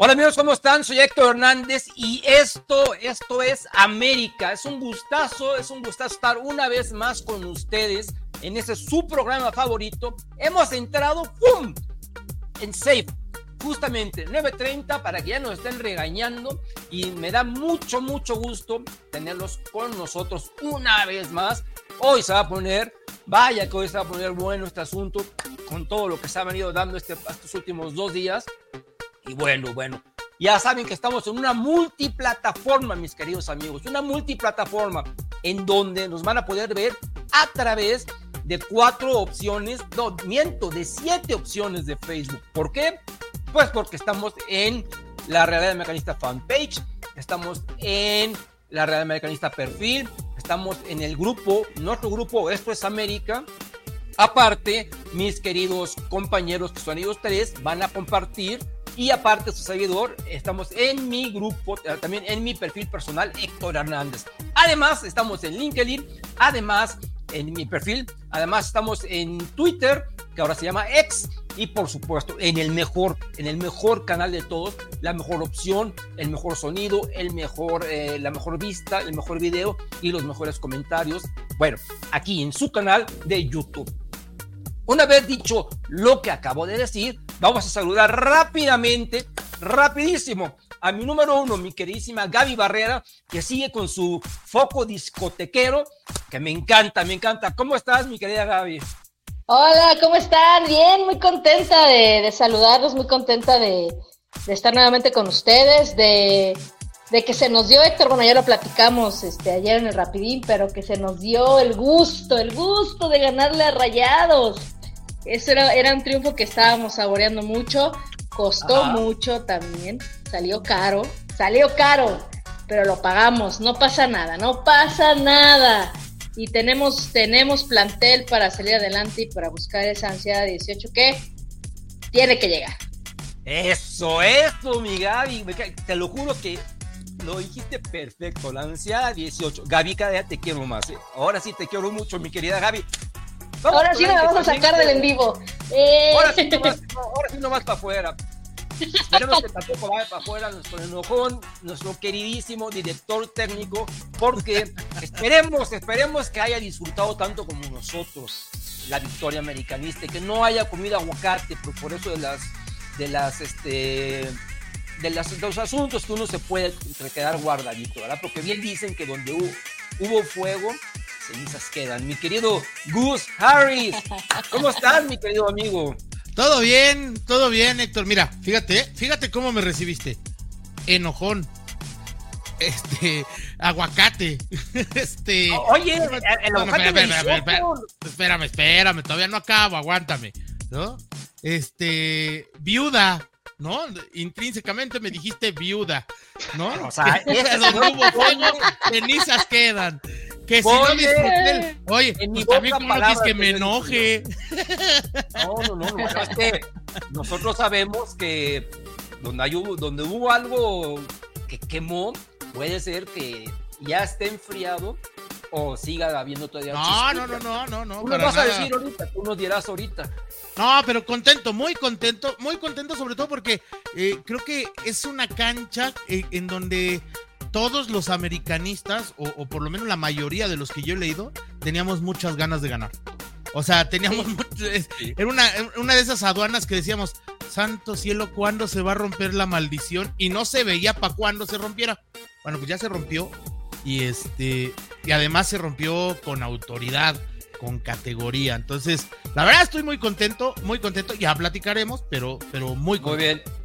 Hola amigos, ¿cómo están? Soy Héctor Hernández y esto, esto es América. Es un gustazo, es un gustazo estar una vez más con ustedes en ese su programa favorito. Hemos entrado, ¡pum! En Safe, justamente 9.30 para que ya nos estén regañando y me da mucho, mucho gusto tenerlos con nosotros una vez más. Hoy se va a poner, vaya que hoy se va a poner bueno este asunto con todo lo que se ha venido dando este, estos últimos dos días. Y bueno, bueno, ya saben que estamos en una multiplataforma, mis queridos amigos, una multiplataforma en donde nos van a poder ver a través de cuatro opciones, no, miento, de siete opciones de Facebook. ¿Por qué? Pues porque estamos en la Realidad Mecanista Fanpage, estamos en la Realidad Mecanista Perfil, estamos en el grupo, nuestro grupo Esto es América. Aparte, mis queridos compañeros que son ellos tres van a compartir y aparte su seguidor, estamos en mi grupo, eh, también en mi perfil personal, Héctor Hernández. Además, estamos en LinkedIn, además en mi perfil, además estamos en Twitter, que ahora se llama X, y por supuesto en el mejor, en el mejor canal de todos, la mejor opción, el mejor sonido, el mejor, eh, la mejor vista, el mejor video y los mejores comentarios. Bueno, aquí en su canal de YouTube. Una vez dicho lo que acabo de decir, vamos a saludar rápidamente, rapidísimo, a mi número uno, mi queridísima Gaby Barrera, que sigue con su foco discotequero, que me encanta, me encanta. ¿Cómo estás, mi querida Gaby? Hola, ¿cómo están? Bien, muy contenta de, de saludarlos, muy contenta de, estar nuevamente con ustedes, de, de, que se nos dio, Héctor, bueno, ya lo platicamos este, ayer en el Rapidín, pero que se nos dio el gusto, el gusto de ganarle a Rayados. Eso era, era un triunfo que estábamos saboreando mucho, costó Ajá. mucho también, salió caro, salió caro, pero lo pagamos, no pasa nada, no pasa nada. Y tenemos, tenemos plantel para salir adelante y para buscar esa ansiedad 18 que tiene que llegar. Eso, eso, mi Gaby. Te lo juro que lo dijiste perfecto. La ansiedad 18. Gaby, cada día te quiero más. ¿eh? Ahora sí te quiero mucho, mi querida Gaby. Vamos ahora sí me vamos a sacar del en vivo. Eh. Ahora, sí no vas, ahora sí para afuera. Esperemos que tampoco vaya para afuera nuestro enojón, nuestro queridísimo director técnico, porque esperemos, esperemos que haya disfrutado tanto como nosotros la victoria americanista y que no haya comido aguacate por, por eso de las, de las, este, de, las, de los asuntos que uno se puede quedar guardadito, ¿verdad? Porque bien dicen que donde hubo, hubo fuego, cenizas quedan. Mi querido Gus Harris, ¿cómo estás, mi querido amigo? Todo bien, todo bien, Héctor. Mira, fíjate, fíjate cómo me recibiste. Enojón. Este, aguacate. Este. Oye, el aguacate. No, espérame, espérame, espérame, espérame, todavía no acabo, aguántame. ¿No? Este, viuda. ¿no? Intrínsecamente me dijiste viuda, ¿no? O sea, donde hubo fuego, cenizas quedan. Que si no disfruté. Oye, pues también como no que me enoje. No, no, no, no, es que nosotros sabemos que donde, hay, donde hubo algo que quemó, puede ser que ya esté enfriado o siga habiendo todavía No, no, no, no, no, no. Tú lo vas nada. a decir ahorita, tú nos dirás ahorita. No, pero contento, muy contento, muy contento sobre todo porque eh, creo que es una cancha eh, en donde todos los americanistas, o, o, por lo menos la mayoría de los que yo he leído, teníamos muchas ganas de ganar. O sea, teníamos sí. era una, una de esas aduanas que decíamos, santo cielo, ¿cuándo se va a romper la maldición? Y no se veía para cuándo se rompiera. Bueno, pues ya se rompió y este y además se rompió con autoridad, con categoría. Entonces, la verdad estoy muy contento, muy contento. Ya platicaremos, pero pero muy contento. Muy bien.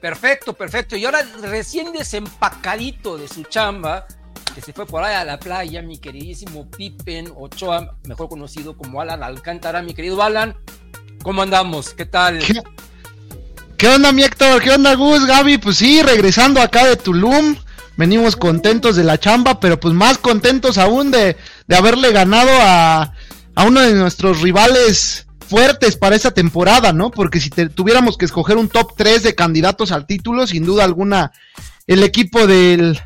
Perfecto, perfecto. Y ahora recién desempacadito de su chamba, que se fue por ahí a la playa, mi queridísimo Pippen Ochoa, mejor conocido como Alan Alcántara, mi querido Alan. ¿Cómo andamos? ¿Qué tal? ¿Qué, ¿Qué onda, mi Héctor? ¿Qué onda, Gus? Gaby, pues sí, regresando acá de Tulum. Venimos contentos de la chamba, pero pues más contentos aún de, de haberle ganado a, a uno de nuestros rivales fuertes para esa temporada, ¿no? Porque si tuviéramos que escoger un top 3 de candidatos al título, sin duda alguna, el equipo del,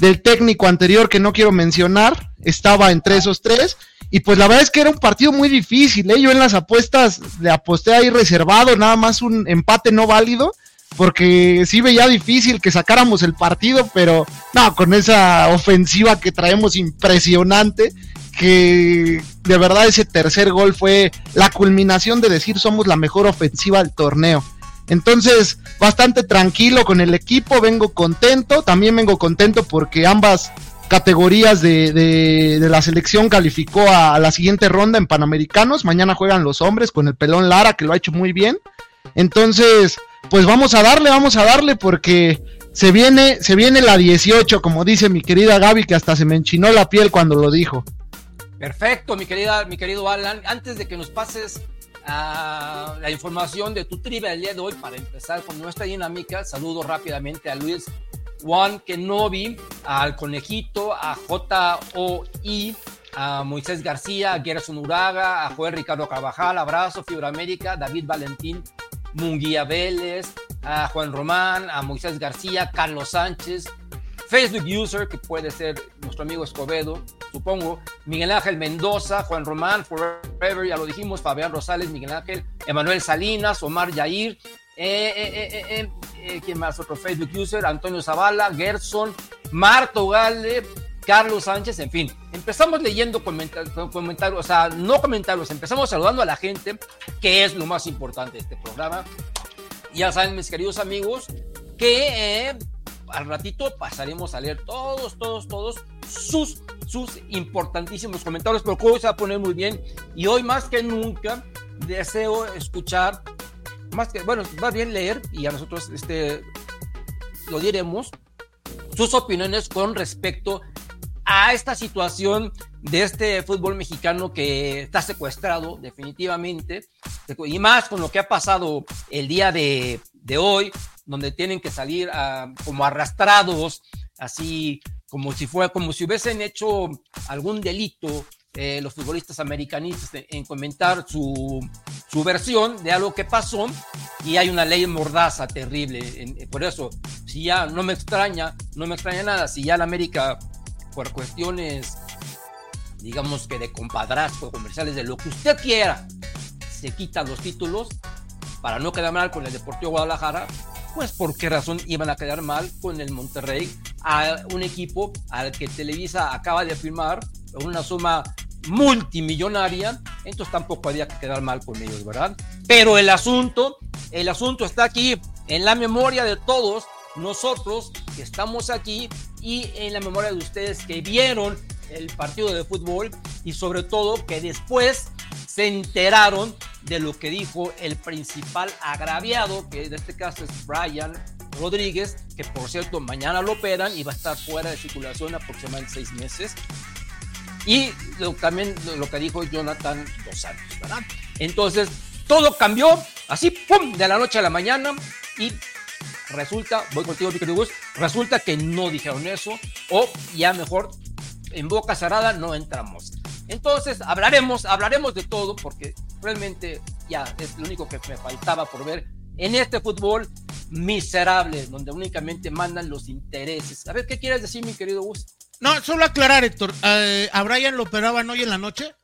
del técnico anterior que no quiero mencionar estaba entre esos tres. Y pues la verdad es que era un partido muy difícil, ¿eh? Yo en las apuestas le aposté ahí reservado, nada más un empate no válido, porque sí veía difícil que sacáramos el partido, pero no, con esa ofensiva que traemos impresionante, que de verdad ese tercer gol fue la culminación de decir somos la mejor ofensiva del torneo. Entonces, bastante tranquilo con el equipo, vengo contento, también vengo contento porque ambas categorías de, la selección calificó a, la siguiente ronda en Panamericanos. Mañana juegan los hombres con el pelón Lara, que lo ha hecho muy bien. Entonces, pues vamos a darle, vamos a darle, porque se viene, se viene la 18, como dice mi querida Gaby, que hasta se me enchinó la piel cuando lo dijo. Perfecto, mi querida, mi querido Alan. Antes de que nos pases a la información de tu trivia del día de hoy, para empezar con nuestra dinámica, saludo rápidamente a Luis Juan Kenobi, al Conejito, a J.O.I., a Moisés García, a Gerson Uraga, a Joel Ricardo Carvajal, abrazo, Fibra América, David Valentín, Munguía Vélez, a Juan Román, a Moisés García, Carlos Sánchez, Facebook User, que puede ser nuestro amigo Escobedo, supongo, Miguel Ángel Mendoza, Juan Román, Forever, ya lo dijimos, Fabián Rosales, Miguel Ángel, Emanuel Salinas, Omar Yair, eh, eh, eh, ¿quién más? Otro Facebook User, Antonio Zavala, Gerson, Marto Gale, Carlos Sánchez, en fin. Empezamos leyendo comentarios, o sea, no comentarios, empezamos saludando a la gente, que es lo más importante de este programa. Ya saben, mis queridos amigos, que al ratito pasaremos a leer todos, todos, todos sus, sus importantísimos comentarios, pero hoy se va a poner muy bien. Y hoy más que nunca deseo escuchar, más que, bueno, va bien leer y a nosotros este, lo diremos, sus opiniones con respecto a esta situación de este fútbol mexicano que está secuestrado definitivamente. Y más con lo que ha pasado el día de hoy donde tienen que salir ah, como arrastrados, así como si fuera, como si hubiesen hecho algún delito eh, los futbolistas americanistas en, comentar su, su, versión de algo que pasó y hay una ley mordaza terrible. por eso, si ya no me extraña, no me extraña nada, si ya la América, por cuestiones, digamos que de compadrazgo, comerciales, de lo que usted quiera, se quitan los títulos para no quedar mal con el Deportivo Guadalajara, pues por qué razón iban a quedar mal con el Monterrey, a un equipo al que Televisa acaba de firmar una suma multimillonaria, entonces tampoco había que quedar mal con ellos, ¿verdad? Pero el asunto, el asunto está aquí en la memoria de todos nosotros que estamos aquí y en la memoria de ustedes que vieron el partido de fútbol y sobre todo que después se enteraron de lo que dijo el principal agraviado, que en este caso es Brian Rodríguez, que por cierto mañana lo operan y va a estar fuera de circulación aproximadamente seis meses. Y también lo que dijo Jonathan Dos Santos, ¿verdad? Entonces, todo cambió así, ¡pum!, de la noche a la mañana y resulta, voy contigo, querido resulta que no dijeron eso o ya mejor en boca cerrada no entramos. Entonces, hablaremos, hablaremos de todo porque realmente ya es lo único que me faltaba por ver en este fútbol miserable, donde únicamente mandan los intereses. A ver, ¿qué quieres decir, mi querido Gus? No, solo aclarar, Héctor. Eh, a Brian lo operaban hoy en la noche,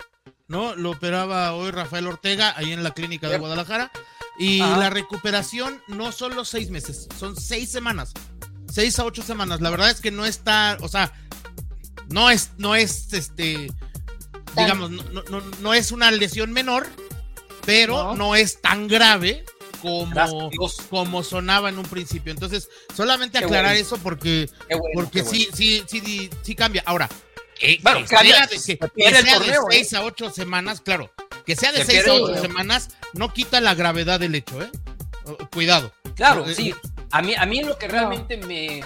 ¿no? Lo operaba hoy Rafael Ortega, ahí en la clínica de Guadalajara. Y la recuperación no son los seis meses, son seis semanas. Seis a ocho semanas. La verdad es que no está, o sea, no es, no es este digamos, no, no, no, es una lesión menor, pero no, es tan grave como, como sonaba en un principio. Entonces, solamente aclarar eso porque, porque sí, sí, sí, sí cambia. Ahora, eh, que, sea de, ¿eh? seis a ocho semanas, claro, que sea de seis a ocho semanas, no quita la gravedad del hecho, ¿eh? Cuidado. Claro, eh, sí. A mí, a mí lo que realmente me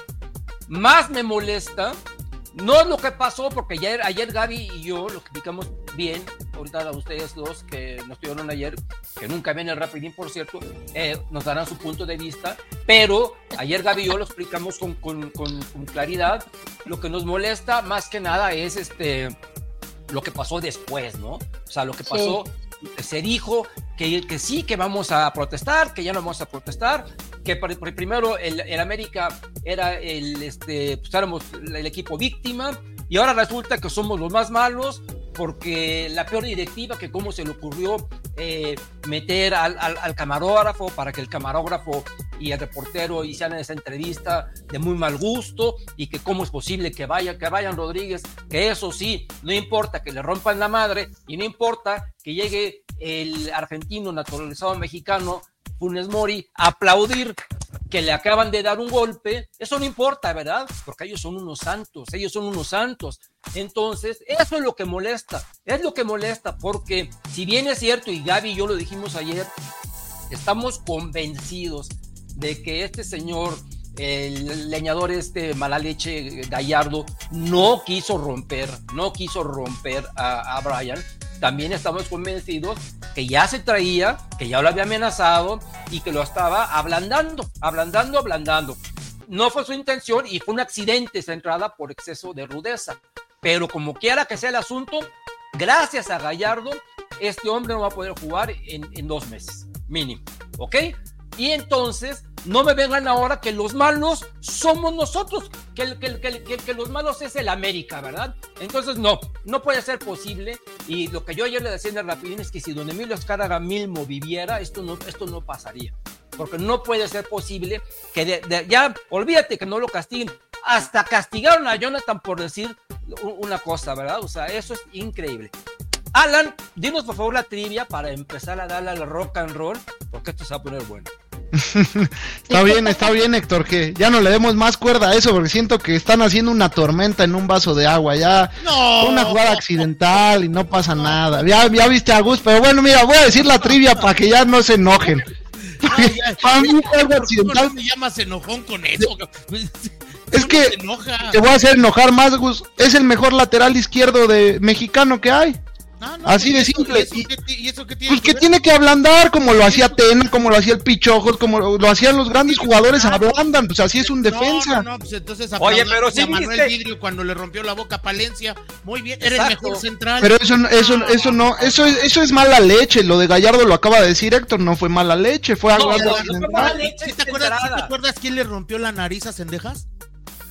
más me molesta no es lo que pasó, porque ayer, ayer Gaby y yo lo explicamos bien, ahorita a ustedes dos que nos estuvieron ayer, que nunca ven el Rapidín, por cierto, eh, nos darán su punto de vista, pero ayer Gaby y yo lo explicamos con, con, con, claridad. Lo que nos molesta más que nada es este lo que pasó después, ¿no? O sea, lo que pasó, se dijo que, que, sí, que vamos a protestar, que ya no vamos a protestar, que primero el, América era el, este, pues el equipo víctima, y ahora resulta que somos los más malos, porque la peor directiva que cómo se le ocurrió eh, meter al, al, camarógrafo para que el camarógrafo y el reportero hicieran esa entrevista de muy mal gusto y que cómo es posible que vaya, que vayan Rodríguez, que eso sí, no importa que le rompan la madre y no importa que llegue el argentino naturalizado mexicano Funes Mori aplaudir que le acaban de dar un golpe, eso no importa, ¿verdad? Porque ellos son unos santos, ellos son unos santos. Entonces, eso es lo que molesta, es lo que molesta, porque si bien es cierto, y Gaby y yo lo dijimos ayer, estamos convencidos de que este señor, el leñador este mala leche Gallardo, no quiso romper, no quiso romper a, a Brian, también estamos convencidos que ya se traía, que ya lo había amenazado y que lo estaba ablandando, ablandando, ablandando. No fue su intención y fue un accidente esa entrada por exceso de rudeza. Pero como quiera que sea el asunto, gracias a Gallardo, este hombre no va a poder jugar en, en dos meses, mínimo. ¿Ok? Y entonces no me vengan ahora que los malos somos nosotros, que, los malos es el América, ¿verdad? Entonces no, no puede ser posible. Y lo que yo ayer le decía en el Rapidín es que si don Emilio Escárraga Milmo viviera, esto no, esto no pasaría. Porque no puede ser posible que ya, olvídate que no lo castiguen. Hasta castigaron a Jonathan por decir una cosa, ¿verdad? O sea, eso es increíble. Alan, dinos por favor la trivia para empezar a darle al rock and roll, porque esto se va a poner bueno. Está bien, está bien, Héctor, que ya no le demos más cuerda a eso, porque siento que están haciendo una tormenta en un vaso de agua. Ya una jugada accidental y no pasa nada. Ya, ya viste a Gus, pero bueno, mira, voy a decir la trivia para que ya no se enojen. para mí algo accidental. me llamas enojón con eso? Es que te voy a hacer enojar más, Gus. Es el mejor lateral izquierdo de mexicano que hay. Así de simple. ¿Y, eso, qué, tiene pues que, tiene que ablandar como lo hacía Tena, como lo hacía el Pichojos, como lo, hacían los grandes jugadores, ablandan, pues así es un defensa. No, pues entonces Oye, pero si Manuel Vidrio cuando le rompió la boca a Palencia, muy bien, era el mejor central. Pero eso, eso, eso no, eso, eso es mala leche, lo de Gallardo lo acaba de decir Héctor, no fue mala leche, fue algo no, te acuerdas, ¿Te acuerdas quién le rompió la nariz a Cendejas?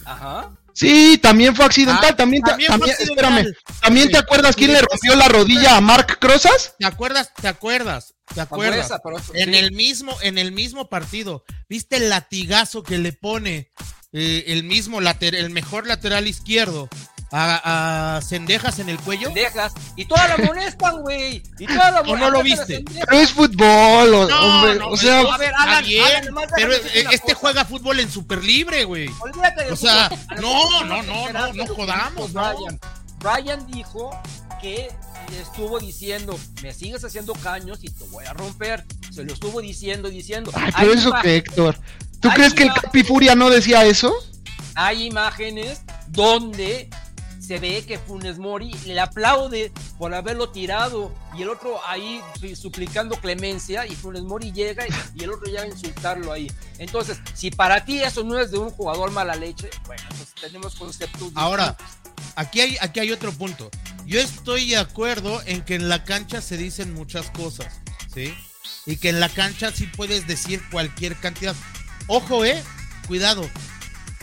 Ajá. Sí, también fue accidental. Ah, también, también, espérame. ¿También te acuerdas quién le rompió la rodilla a Mark Crozas? ¿Te acuerdas? ¿Te acuerdas? ¿Te acuerdas? en el mismo, en el mismo partido, ¿viste el latigazo que le pone eh, el mismo lateral, el mejor lateral izquierdo a, a Cendejas en el cuello. Cendejas. Y toda la molestan, güey. Y toda la ¿O no lo viste? Pero es fútbol, o, no, hombre. No, o sea, a ver, pero este juega fútbol en super libre, güey. O sea, no, no, no, no, no jodamos, Brian. Brian dijo que estuvo diciendo, me sigues haciendo caños y te voy a romper. Se lo estuvo diciendo, diciendo. Ay, pero eso que Héctor. ¿Tú crees que el Capifuria no decía eso? Hay imágenes donde se ve que Funes Mori le aplaude por haberlo tirado y el otro ahí suplicando clemencia y Funes Mori llega y el otro ya va a insultarlo ahí. Entonces, si para ti eso no es de un jugador mala leche, bueno, pues tenemos conceptos. Ahora, aquí hay, aquí hay otro punto. Yo estoy de acuerdo en que en la cancha se dicen muchas cosas, ¿sí? Y que en la cancha sí puedes decir cualquier cantidad. Ojo, eh, cuidado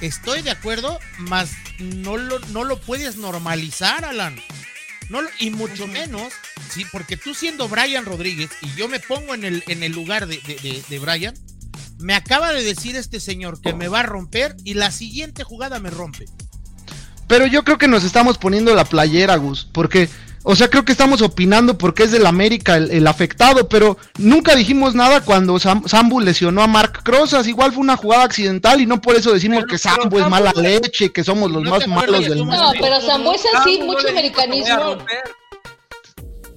estoy de acuerdo, mas no lo, no lo puedes normalizar, Alan. No, y mucho menos, sí, porque tú siendo Brian Rodríguez y yo me pongo en el, en el lugar de, de, de Brian, me acaba de decir este señor que me va a romper y la siguiente jugada me rompe. Pero yo creo que nos estamos poniendo la playera, Gus, porque o sea, creo que estamos opinando porque es del América el, afectado, pero nunca dijimos nada cuando Sambu lesionó a Mark Crozas. Igual fue una jugada accidental y no por eso decimos que Sambu es mala leche, que somos los más malos del mundo. No, pero Sambu es así, mucho americanismo.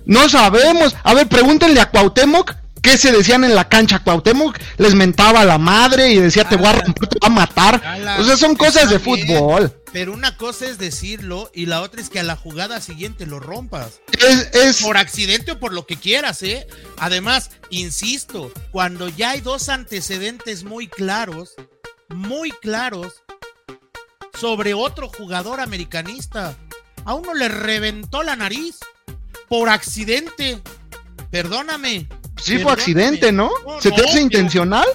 No sabemos. A ver, pregúntenle a Cuauhtémoc qué se decían en la cancha. Cuauhtémoc les mentaba a la madre y decía te voy a romper, te voy a matar. O sea, son cosas de fútbol. Pero una cosa es decirlo y la otra es que a la jugada siguiente lo rompas. Es, Por accidente o por lo que quieras, ¿eh? Además, insisto, cuando ya hay dos antecedentes muy claros, muy claros, sobre otro jugador americanista. a uno le reventó la nariz por accidente. Perdóname. Sí, fue accidente, ¿no? ¿Se te hace intencional?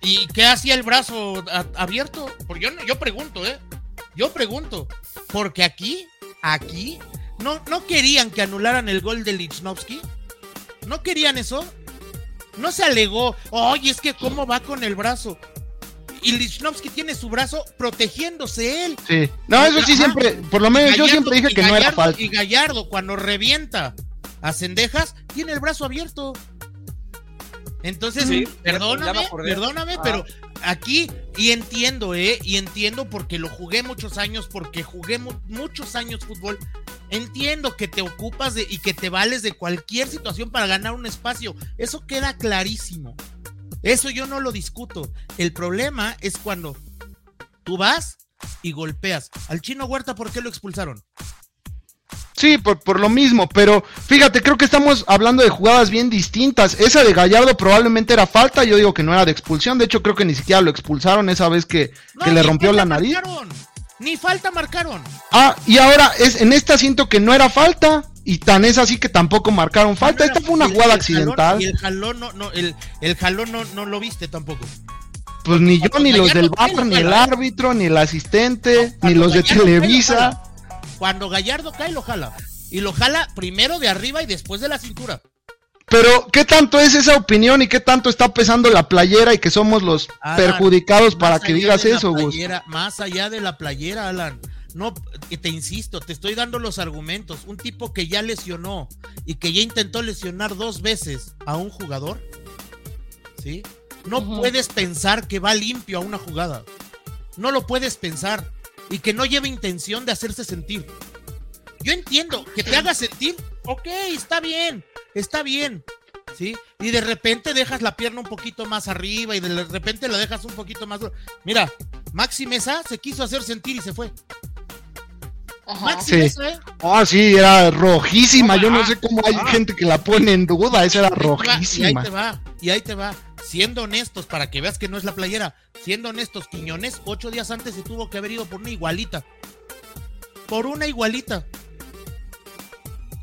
¿Y qué hacía el brazo abierto? Porque yo, yo pregunto, ¿eh? Yo pregunto. Porque aquí, aquí, no, no querían que anularan el gol de Lichnowsky. ¿No querían eso? No se alegó, oye, es que cómo va con el brazo. Y Lichnowsky tiene su brazo protegiéndose él. Sí. No, eso sí siempre, por lo menos yo siempre dije que no era falta. Y Gallardo, cuando revienta a Cendejas, tiene el brazo abierto. Entonces, perdóname, perdóname, ah. pero aquí, y entiendo, ¿eh? Y entiendo porque lo jugué muchos años, porque jugué muchos años fútbol. Entiendo que te ocupas de, y que te vales de cualquier situación para ganar un espacio. Eso queda clarísimo. Eso yo no lo discuto. El problema es cuando tú vas y golpeas. Al chino Huerta, ¿por qué lo expulsaron? Sí, por, por, lo mismo, pero fíjate, creo que estamos hablando de jugadas bien distintas. Esa de Gallardo probablemente era falta, yo digo que no era de expulsión, de hecho creo que ni siquiera lo expulsaron esa vez que, le rompió la nariz. Ni falta marcaron. Ah, y ahora es en esta siento que no era falta y tan es así que tampoco marcaron falta. esta fue una jugada accidental. y el jalón no, no el, el jalón no, no lo viste tampoco. Pues ni yo, ni los del bar, ni el árbitro, ni el asistente, ni los de Televisa. Cuando Gallardo cae, lo jala. Y lo jala primero de arriba y después de la cintura. Pero, ¿qué tanto es esa opinión y qué tanto está pesando la playera y que somos los perjudicados para que digas eso, Más allá de la playera, Alan. No, te insisto, te estoy dando los argumentos. Un tipo que ya lesionó y que ya intentó lesionar dos veces a un jugador, ¿sí? No puedes pensar que va limpio a una jugada. No lo puedes pensar y que no lleve intención de hacerse sentir. Yo entiendo que te haga sentir, ok, está bien, está bien, ¿sí? Y de repente dejas la pierna un poquito más arriba y de repente la dejas un poquito más. Mira, Maxi Mesa se quiso hacer sentir y se fue. Maxi sí. ¿eh? Ah, sí, era rojísima. Yo no sé cómo hay gente que la pone en duda. Esa era rojísima. Y ahí te va, y ahí te va siendo honestos, para que veas que no es la playera, siendo honestos, Quiñones, ocho días antes se tuvo que haber ido por una igualita. Por una igualita.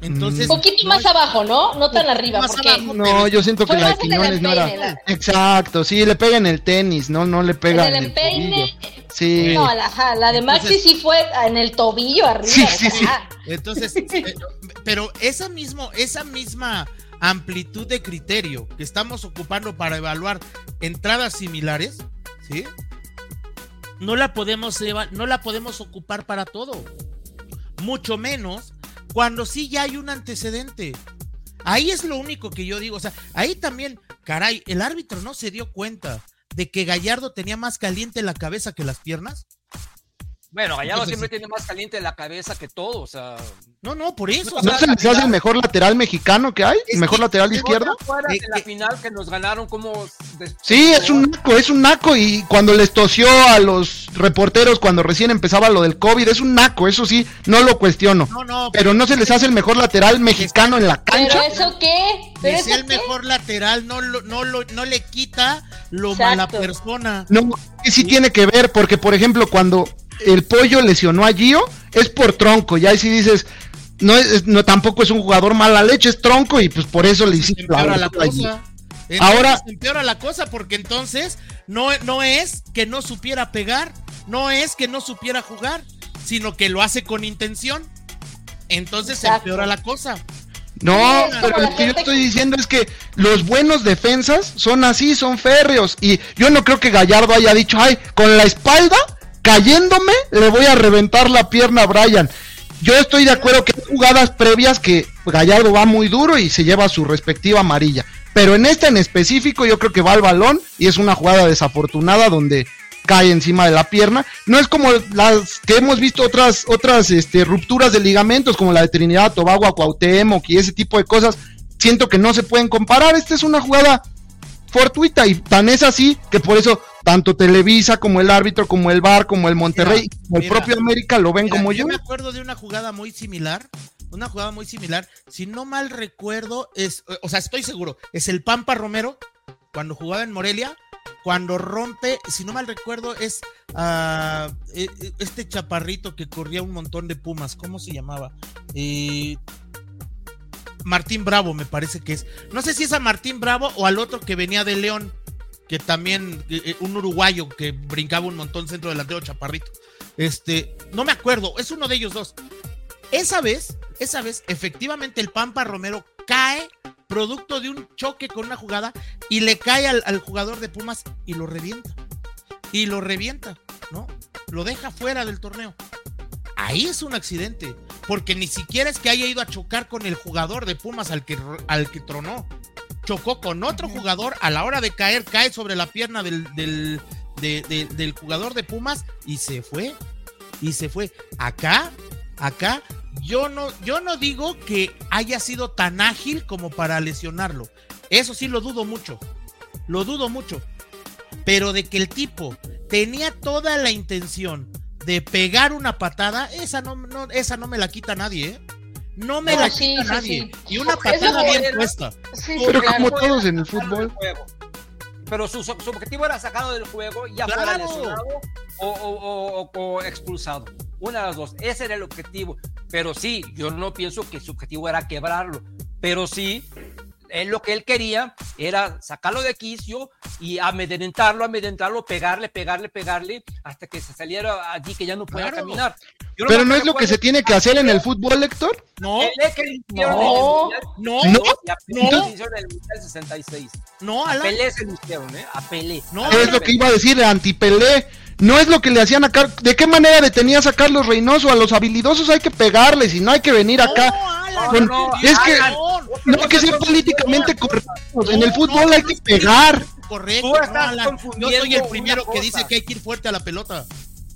Entonces, un poquito más abajo, ¿no? No tan arriba. no, yo siento que la de Quiñones no era. Exacto, sí, le pega en el tenis, no, no le pega en el, empeine. Sí. No, la, la de Maxi sí fue en el tobillo arriba. Sí, sí, sí. Entonces, pero esa mismo, esa misma amplitud de criterio que estamos ocupando para evaluar entradas similares, ¿sí? No la podemos no la podemos ocupar para todo. Mucho menos cuando sí ya hay un antecedente. Ahí es lo único que yo digo, o sea, ahí también, caray, el árbitro no se dio cuenta de que Gallardo tenía más caliente la cabeza que las piernas. Bueno, Gallardo siempre tiene más caliente la cabeza que todo, o sea. No, no, por eso. ¿No se les hace el mejor lateral mexicano que hay? ¿El mejor lateral izquierdo? En la final que nos ganaron como... Sí, es un naco, es un naco y cuando les tosió a los reporteros cuando recién empezaba lo del COVID, es un naco, eso sí, no lo cuestiono. No, no, pero, no se les hace el mejor lateral mexicano en la cancha. ¿Pero eso qué? ¿Pero es el mejor lateral, no, lo, no, lo, no le quita lo mala persona. No, sí tiene que ver, porque por ejemplo, cuando el pollo lesionó a Gio, es por tronco. Ya si dices, no, es, no tampoco es un jugador mala leche, es tronco y pues por eso le hiciste la, la cosa. Ahora empeora la cosa porque entonces no, no es que no supiera pegar, no es que no supiera jugar, sino que lo hace con intención. Entonces se empeora la cosa. No, pero lo que yo estoy diciendo es que los buenos defensas son así, son férreos. Y yo no creo que Gallardo haya dicho, ay, con la espalda cayéndome, le voy a reventar la pierna a Brian. Yo estoy de acuerdo que hay jugadas previas que Gallardo va muy duro y se lleva su respectiva amarilla. Pero en esta en específico yo creo que va al balón y es una jugada desafortunada donde cae encima de la pierna. No es como las que hemos visto otras otras este, rupturas de ligamentos como la de Trinidad, Tobago, Cuauhtémoc y ese tipo de cosas. Siento que no se pueden comparar. Esta es una jugada fortuita y tan es así que por eso tanto Televisa como el árbitro, como el VAR, como el Monterrey, como el propio América lo ven como yo. Yo me acuerdo de una jugada muy similar, una jugada muy similar, si no mal recuerdo, es, o sea, estoy seguro, es el Pampa Romero, cuando jugaba en Morelia, cuando rompe, si no mal recuerdo, es uh, este chaparrito que corría un montón de pumas, ¿cómo se llamaba? Eh, Martín Bravo, me parece que es. No sé si es a Martín Bravo o al otro que venía de León, que también, eh, un uruguayo que brincaba un montón centro delantero chaparrito. Este, no me acuerdo, es uno de ellos dos. Esa vez, esa vez, efectivamente el Pampa Romero cae producto de un choque con una jugada y le cae al, al jugador de Pumas y lo revienta. Y lo revienta, ¿no? Lo deja fuera del torneo. Ahí es un accidente, porque ni siquiera es que haya ido a chocar con el jugador de Pumas al que, al que tronó. Chocó con otro jugador, a la hora de caer, cae sobre la pierna del, del, de, de, del jugador de Pumas y se fue. Y se fue. Acá, acá, yo no, yo no digo que haya sido tan ágil como para lesionarlo. Eso sí lo dudo mucho. Lo dudo mucho. Pero de que el tipo tenía toda la intención de pegar una patada, esa no, no, esa no me la quita nadie, ¿eh? No me No, la sí, quita sí, nadie. sí. Y una patada bien era- puesta. Sí, sí, Pero claro. como todos en el fútbol. Pero su, su objetivo era sacado del juego, ya fuera lesionado o, o- o- o- expulsado. Una de las dos. Ese era el objetivo. Pero sí, yo no pienso que su objetivo era quebrarlo. Pero sí, él lo que él quería era sacarlo de quicio y amedrentarlo, amedrentarlo, pegarle, pegarle, pegarle, hasta que se saliera allí que ya no pueda Claro. caminar. Yo Pero no es lo que se tiene que hacer en el fútbol, Héctor. No, No. no, No. No. le hicieron en el Mundial 66. no, A. Pelé se lo hicieron, ¿eh? A Pelé. No, Es lo que iba a decir, antipelé. No es lo que le hacían a Carlos. ¿De qué manera detenías a Carlos Reynoso? A los habilidosos hay que pegarles y no hay que venir acá. Alan, Con- no, es que Alan, no hay que ser políticamente correctos. En el fútbol hay que pegar. Correcto, Tú no, estás Alan. Yo soy el primero que dice que hay que ir fuerte a la pelota.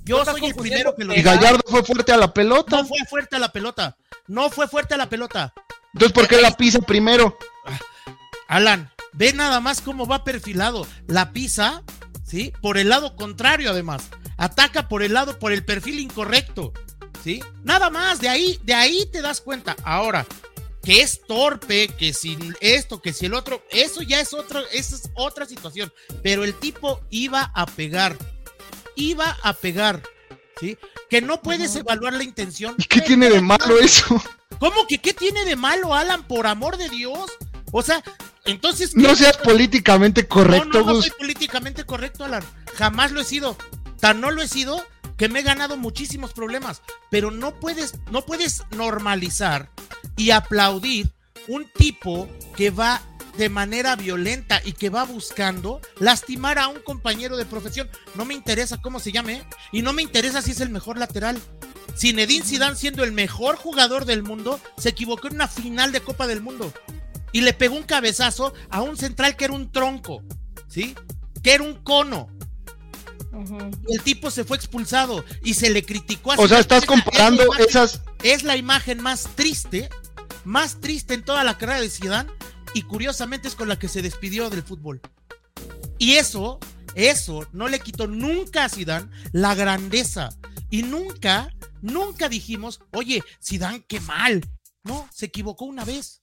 Yo soy el primero que lo Y. Gallardo fue fuerte a la pelota. No fue fuerte a la pelota. No fue fuerte a la pelota. Entonces, ¿por qué la pisa primero? Alan, ve nada más cómo va perfilado. La pisa, ¿sí? Por el lado contrario, además. Ataca por el lado, por el perfil incorrecto. ¿Sí? Nada más, de ahí, de ahí te das cuenta. Ahora, que es torpe, que si esto, que si el otro, eso ya es otra, esa es otra situación. Pero el tipo iba a pegar. Iba a pegar. ¿Sí? Que no puedes evaluar la intención. ¿Y qué tiene de malo eso? ¿Cómo que qué tiene de malo, Alan? Por amor de Dios. O sea, entonces. No seas políticamente correcto, no, no, no soy políticamente correcto, Alan. Jamás lo he sido. Tan no lo he sido que me he ganado muchísimos problemas. Pero no puedes, no puedes normalizar y aplaudir un tipo que va de manera violenta y que va buscando lastimar a un compañero de profesión. No me interesa cómo se llame ¿eh? y no me interesa si es el mejor lateral. Zinedine Zidane siendo el mejor jugador del mundo se equivocó en una final de Copa del Mundo y le pegó un cabezazo a un central que era un tronco, ¿sí? Que era un cono. Y el tipo se fue expulsado y se le criticó a O sea, estás Es es comparando imagen- esas. es la imagen más triste, más triste en toda la carrera de Zidane y curiosamente es con la que se despidió del fútbol. Y eso, eso no le quitó nunca a Zidane la grandeza y nunca, nunca dijimos, oye, Zidane, qué mal. No, se equivocó una vez.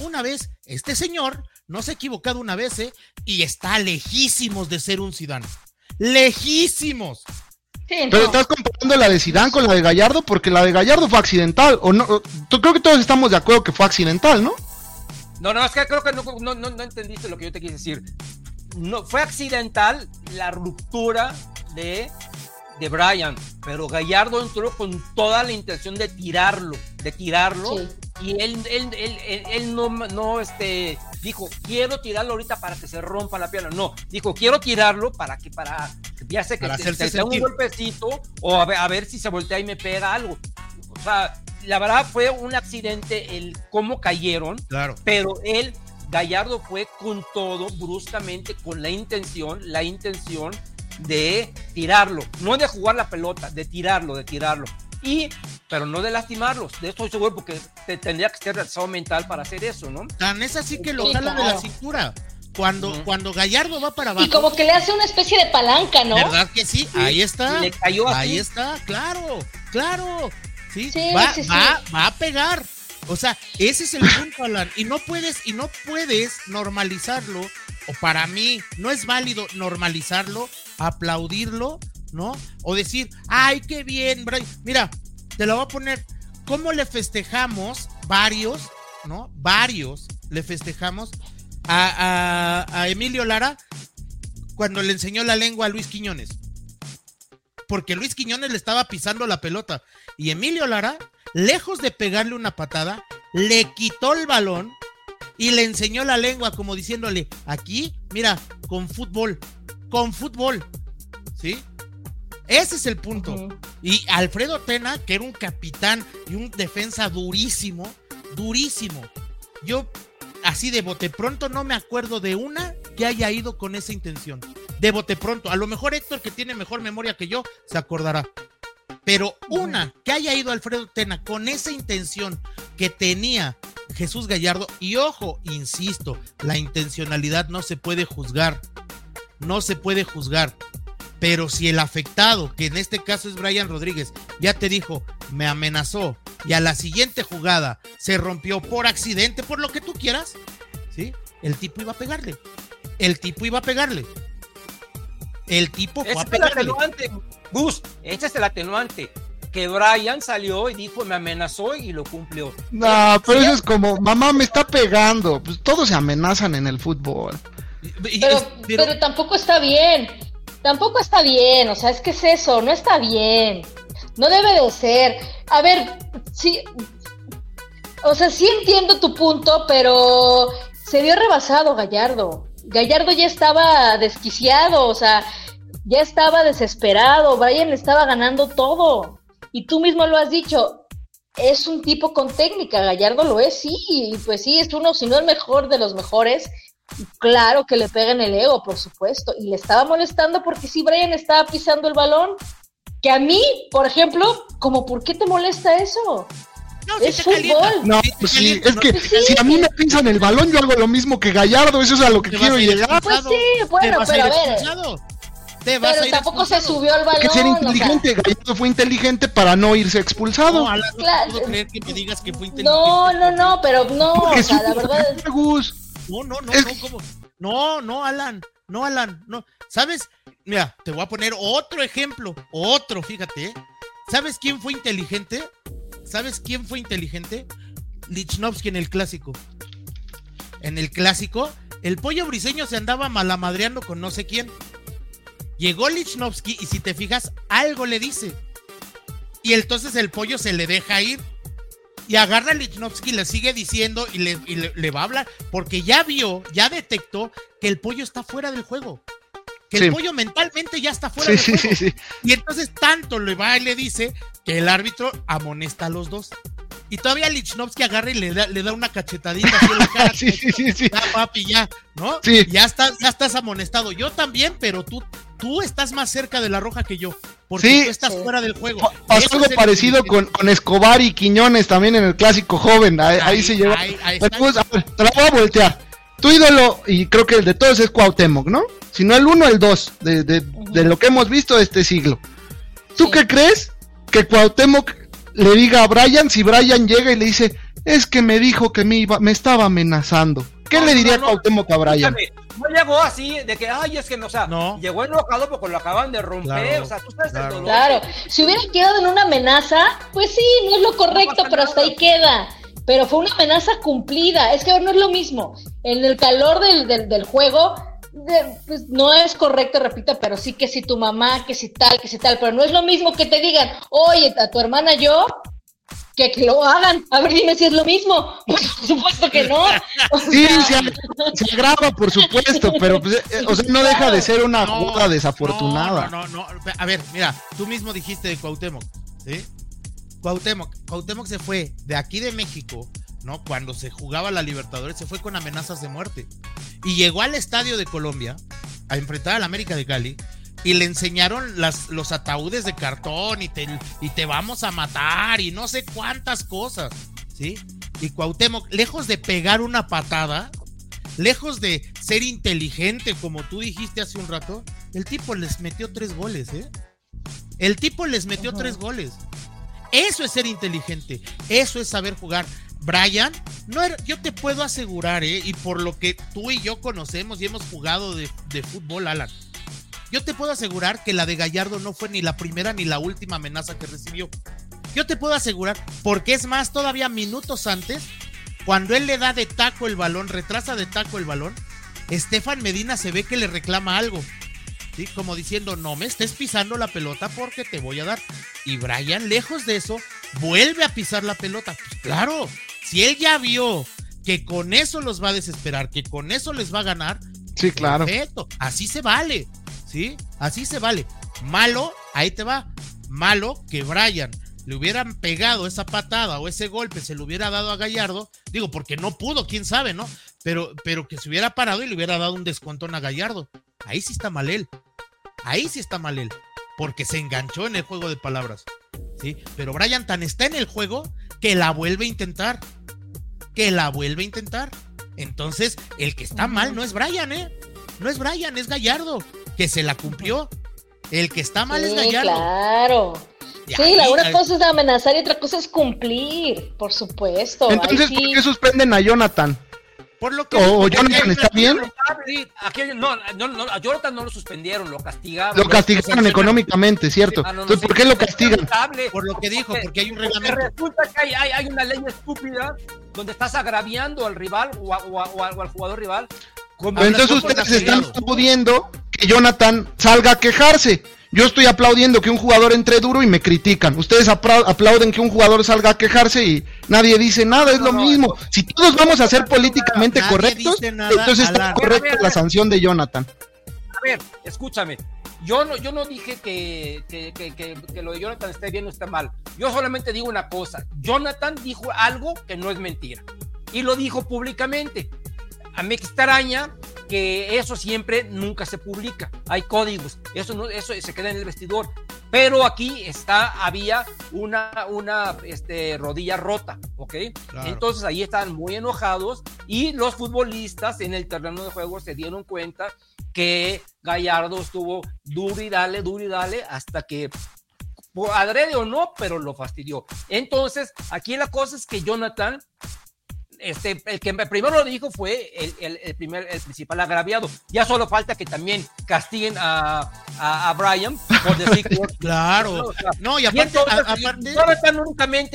Una vez, este señor no se ha equivocado una vez, ¿eh? Y está lejísimos de ser un Zidane. Lejísimos. Sí, Pero estás comparando la de Zidane con la de Gallardo porque la de Gallardo fue accidental. O no, creo que todos estamos de acuerdo que fue accidental, ¿no? No, no, es que creo que no, no, no, no entendiste lo que yo te quise decir. No, fue accidental la ruptura de, de Brian, pero Gallardo entró con toda la intención de tirarlo, de tirarlo. Sí. Y él, él, él, él- él no, no este, dijo, quiero tirarlo ahorita para que se rompa la pierna. No, dijo, quiero tirarlo para que, para, ya sé que Para te, hacerse te dé un golpecito o a ver, a ver si se voltea y me pega algo. O sea, la verdad fue un accidente el cómo cayeron, Claro. pero él, Gallardo fue con todo, bruscamente, con la intención, la intención de tirarlo, no de jugar la pelota, de tirarlo, de tirarlo. Y, pero no de lastimarlos, de esto estoy seguro, porque te, tendría que ser realizado mental para hacer eso, ¿no? Tan es así que lo Sí, jala de la cintura. Cuando, cuando Gallardo va para abajo. Y como que le hace una especie de palanca, ¿no? ¿Verdad que sí? Ahí está. Le cayó así. Ahí está, claro, claro. Sí, Sí, va, sí, va, va a pegar. O sea, ese es el punto, Alan. Y no puedes, y no puedes normalizarlo o para mí, no es válido normalizarlo, aplaudirlo, ¿no? O decir, ay, qué bien, Brian. Mira, te lo voy a poner, ¿cómo le festejamos varios, ¿no? Varios le festejamos a, a Emilio Lara cuando le enseñó la lengua a Luis Quiñones. Porque Luis Quiñones le estaba pisando la pelota. Y Emilio Lara, lejos de pegarle una patada, le quitó el balón y le enseñó la lengua como diciéndole, aquí, mira, con fútbol, con fútbol. ¿Sí? Ese es el punto. Y Alfredo Tena, que era un capitán y un defensa durísimo, durísimo. Yo, así de bote pronto, no me acuerdo de una que haya ido con esa intención. De bote pronto. A lo mejor Héctor, que tiene mejor memoria que yo, se acordará. Pero una que haya ido Alfredo Tena con esa intención que tenía Jesús Gallardo, y ojo, insisto, la intencionalidad no se puede juzgar. No se puede juzgar. Pero si el afectado, que en este caso es Brian Rodríguez, ya te dijo, me amenazó y a la siguiente jugada se rompió por accidente, por lo que tú quieras, ¿sí? El tipo iba a pegarle. El tipo iba a pegarle. El tipo fue a pegarle. El atenuante, Gus, ese es el atenuante. Que Brian salió y dijo, me amenazó y lo cumplió. No, pero eso es como, mamá me está pegando. Pues todos se amenazan en el fútbol. pero, pero tampoco está bien tampoco está bien, o sea, es que es eso, no está bien, no debe de ser. A ver, sí, o sea, sí entiendo tu punto, pero se vio rebasado Gallardo. Gallardo ya estaba desquiciado, o sea, ya estaba desesperado, Brian estaba ganando todo. Y tú mismo lo has dicho, es un tipo con técnica, Gallardo lo es, sí, pues sí, es uno, si no el mejor de los mejores, Claro que le pega en el ego, por supuesto. Y le estaba molestando porque si Brian estaba pisando el balón. Que a mí, por ejemplo, como, ¿por qué te molesta eso? No, es fútbol. No, pues sí, es que si a mí me pisan el balón, yo hago lo mismo que Gallardo, eso es a lo que quiero llegar. Pues sí, bueno, pero a, ver. pero tampoco se subió al balón. Hay que ser inteligente. Gallardo fue inteligente para no irse expulsado. No, no puedo creer que me digas que fue inteligente. No, no, no, pero no, o sea, la verdad es... No, no, no, no, ¿cómo? No, no, Alan, no, Alan, no. ¿Sabes? Mira, te voy a poner otro ejemplo, otro, fíjate. ¿eh? ¿Sabes quién fue inteligente? ¿Sabes quién fue inteligente? Lichnowsky en el clásico. En el clásico, el pollo briseño se andaba malamadreando con no sé quién. Llegó Lichnowsky y si te fijas, algo le dice. Y entonces el pollo se le deja ir y agarra a Lichnowsky, le sigue diciendo y, le, va a hablar, porque ya vio, ya detectó que el pollo está fuera del juego. Que el pollo mentalmente ya está fuera del juego. Y entonces tanto le va y le dice que el árbitro amonesta a los dos. Y todavía Lichnowsky agarra y le da, le da una cachetadita así en la cara. sí, sí, sí, sí. Ya, papi, ya, ¿no? Sí. Ya estás, ya estás amonestado. Yo también, pero tú, tú estás más cerca de la roja que yo. Porque tú estás fuera del juego. Pasó algo parecido con, con, Escobar y Quiñones también en el clásico joven. Ahí, se lleva. Después, te la voy a voltear. Tu ídolo, y creo que el de todos es Cuauhtémoc, ¿no? Si no el uno, el dos, de, de, de lo que hemos visto de este siglo. ¿Tú qué crees que Cuauhtémoc le diga a Brian si Brian llega y le dice, es que me dijo que me, iba, me estaba amenazando? ¿Qué le diría no, Cuauhtémoc a Brian? no llegó así de que, ay, es que no, o sea, no. llegó enojado porque lo acaban de romper, o sea, tú sabes claro. el dolor. Claro, si hubiera quedado en una amenaza, pues sí, no es lo correcto, pero hasta ahí queda. Pero fue una amenaza cumplida, es que no es lo mismo. En el calor del, del, del juego, pues no es correcto, repito, pero sí que si tu mamá, que si tal, que si tal, pero no es lo mismo que te digan, oye, a tu hermana yo, que, que, lo hagan. A ver, dime si es lo mismo. Pues, por supuesto que no. sí, se, agrava, por supuesto, pero pues, eh, o sea, no deja de ser una jugada desafortunada. No, no, no, A ver, mira, tú mismo dijiste de Cuauhtémoc, ¿sí? Cuauhtémoc, Cuauhtémoc se fue de aquí de México, ¿no? Cuando se jugaba la Libertadores, se fue con amenazas de muerte. Y llegó al estadio de Colombia a enfrentar al América de Cali y le enseñaron las, los ataúdes de cartón y te, y te vamos a matar y no sé cuántas cosas, ¿sí? Y Cuauhtémoc, lejos de pegar una patada, lejos de ser inteligente, como tú dijiste hace un rato, el tipo les metió tres goles, ¿eh? El tipo les metió tres goles. Eso es ser inteligente, eso es saber jugar. Brian, no yo te puedo asegurar, ¿eh? y por lo que tú y yo conocemos y hemos jugado de, de fútbol, Alan, yo te puedo asegurar que la de Gallardo no fue ni la primera ni la última amenaza que recibió. Yo te puedo asegurar, porque es más, todavía minutos antes, cuando él le da de taco el balón, retrasa de taco el balón, Estefan Medina se ve que le reclama algo. ¿sí? Como diciendo, no me estés pisando la pelota porque te voy a dar. Y Brian, lejos de eso, vuelve a pisar la pelota. Pues claro, si él ya vio que con eso los va a desesperar, que con eso les va a ganar, sí, claro. Perfecto, así se vale, ¿sí? Así se vale. Malo, ahí te va. Malo que Brian le hubieran pegado esa patada o ese golpe, se lo hubiera dado a Gallardo, digo, porque no pudo, quién sabe, ¿no? Pero, pero que se hubiera parado y le hubiera dado un descontón a Gallardo. Ahí sí está mal él. Ahí sí está mal él. Porque se enganchó en el juego de palabras. ¿Sí? Pero Brian tan está en el juego que la vuelve a intentar. Que la vuelve a intentar. Entonces, el que está mal no es Brian, ¿eh? No es Brian, es Gallardo. Que se la cumplió. El que está mal sí, es Gallardo. Claro. Sí, la una cosa es amenazar y otra cosa es cumplir, por supuesto. Entonces, sí. ¿por qué suspenden a Jonathan? Por lo que o, o Jonathan está bien. Aquí, no, no, no, a Jonathan no lo suspendieron, lo castigaron. Lo castigaron económicamente, ¿cierto? Ah, no, no, Entonces, sí, ¿por qué lo castigan? Por lo que dijo, porque hay un reglamento. Resulta que hay, hay, hay una ley estúpida donde estás agraviando al rival o, a- o a- o a- o al jugador rival. Pero entonces ustedes están afiliados. Que Jonathan salga a quejarse. Yo estoy aplaudiendo que un jugador entre duro y me critican. Ustedes apla- aplauden que un jugador salga a quejarse y nadie dice nada, es No, lo no, mismo. Si todos vamos a ser políticamente correctos, entonces está correcta la sanción de Jonathan. A ver, escúchame. Yo no, yo no dije que, que, que, que- que lo de Jonathan esté bien o está mal. Yo solamente digo una cosa. Jonathan dijo algo que no es mentira. Y lo dijo públicamente. A mí me extraña que eso siempre nunca se publica. Hay códigos. Eso, no, eso se queda en el vestidor. Pero aquí está, había una, una este, rodilla rota, ¿ok? Claro. Entonces ahí están muy enojados y los futbolistas en el terreno de juego se dieron cuenta que Gallardo estuvo duro y dale, duro y dale hasta que por adrede o no, pero lo fastidió. Entonces, aquí la cosa es que Jonathan, este, el que primero lo dijo fue el, el- el primer, el principal agraviado. Ya solo falta que también castiguen a, a, a Brian por decir que Claro. O sea, No, y y aparte, entonces, a- aparte,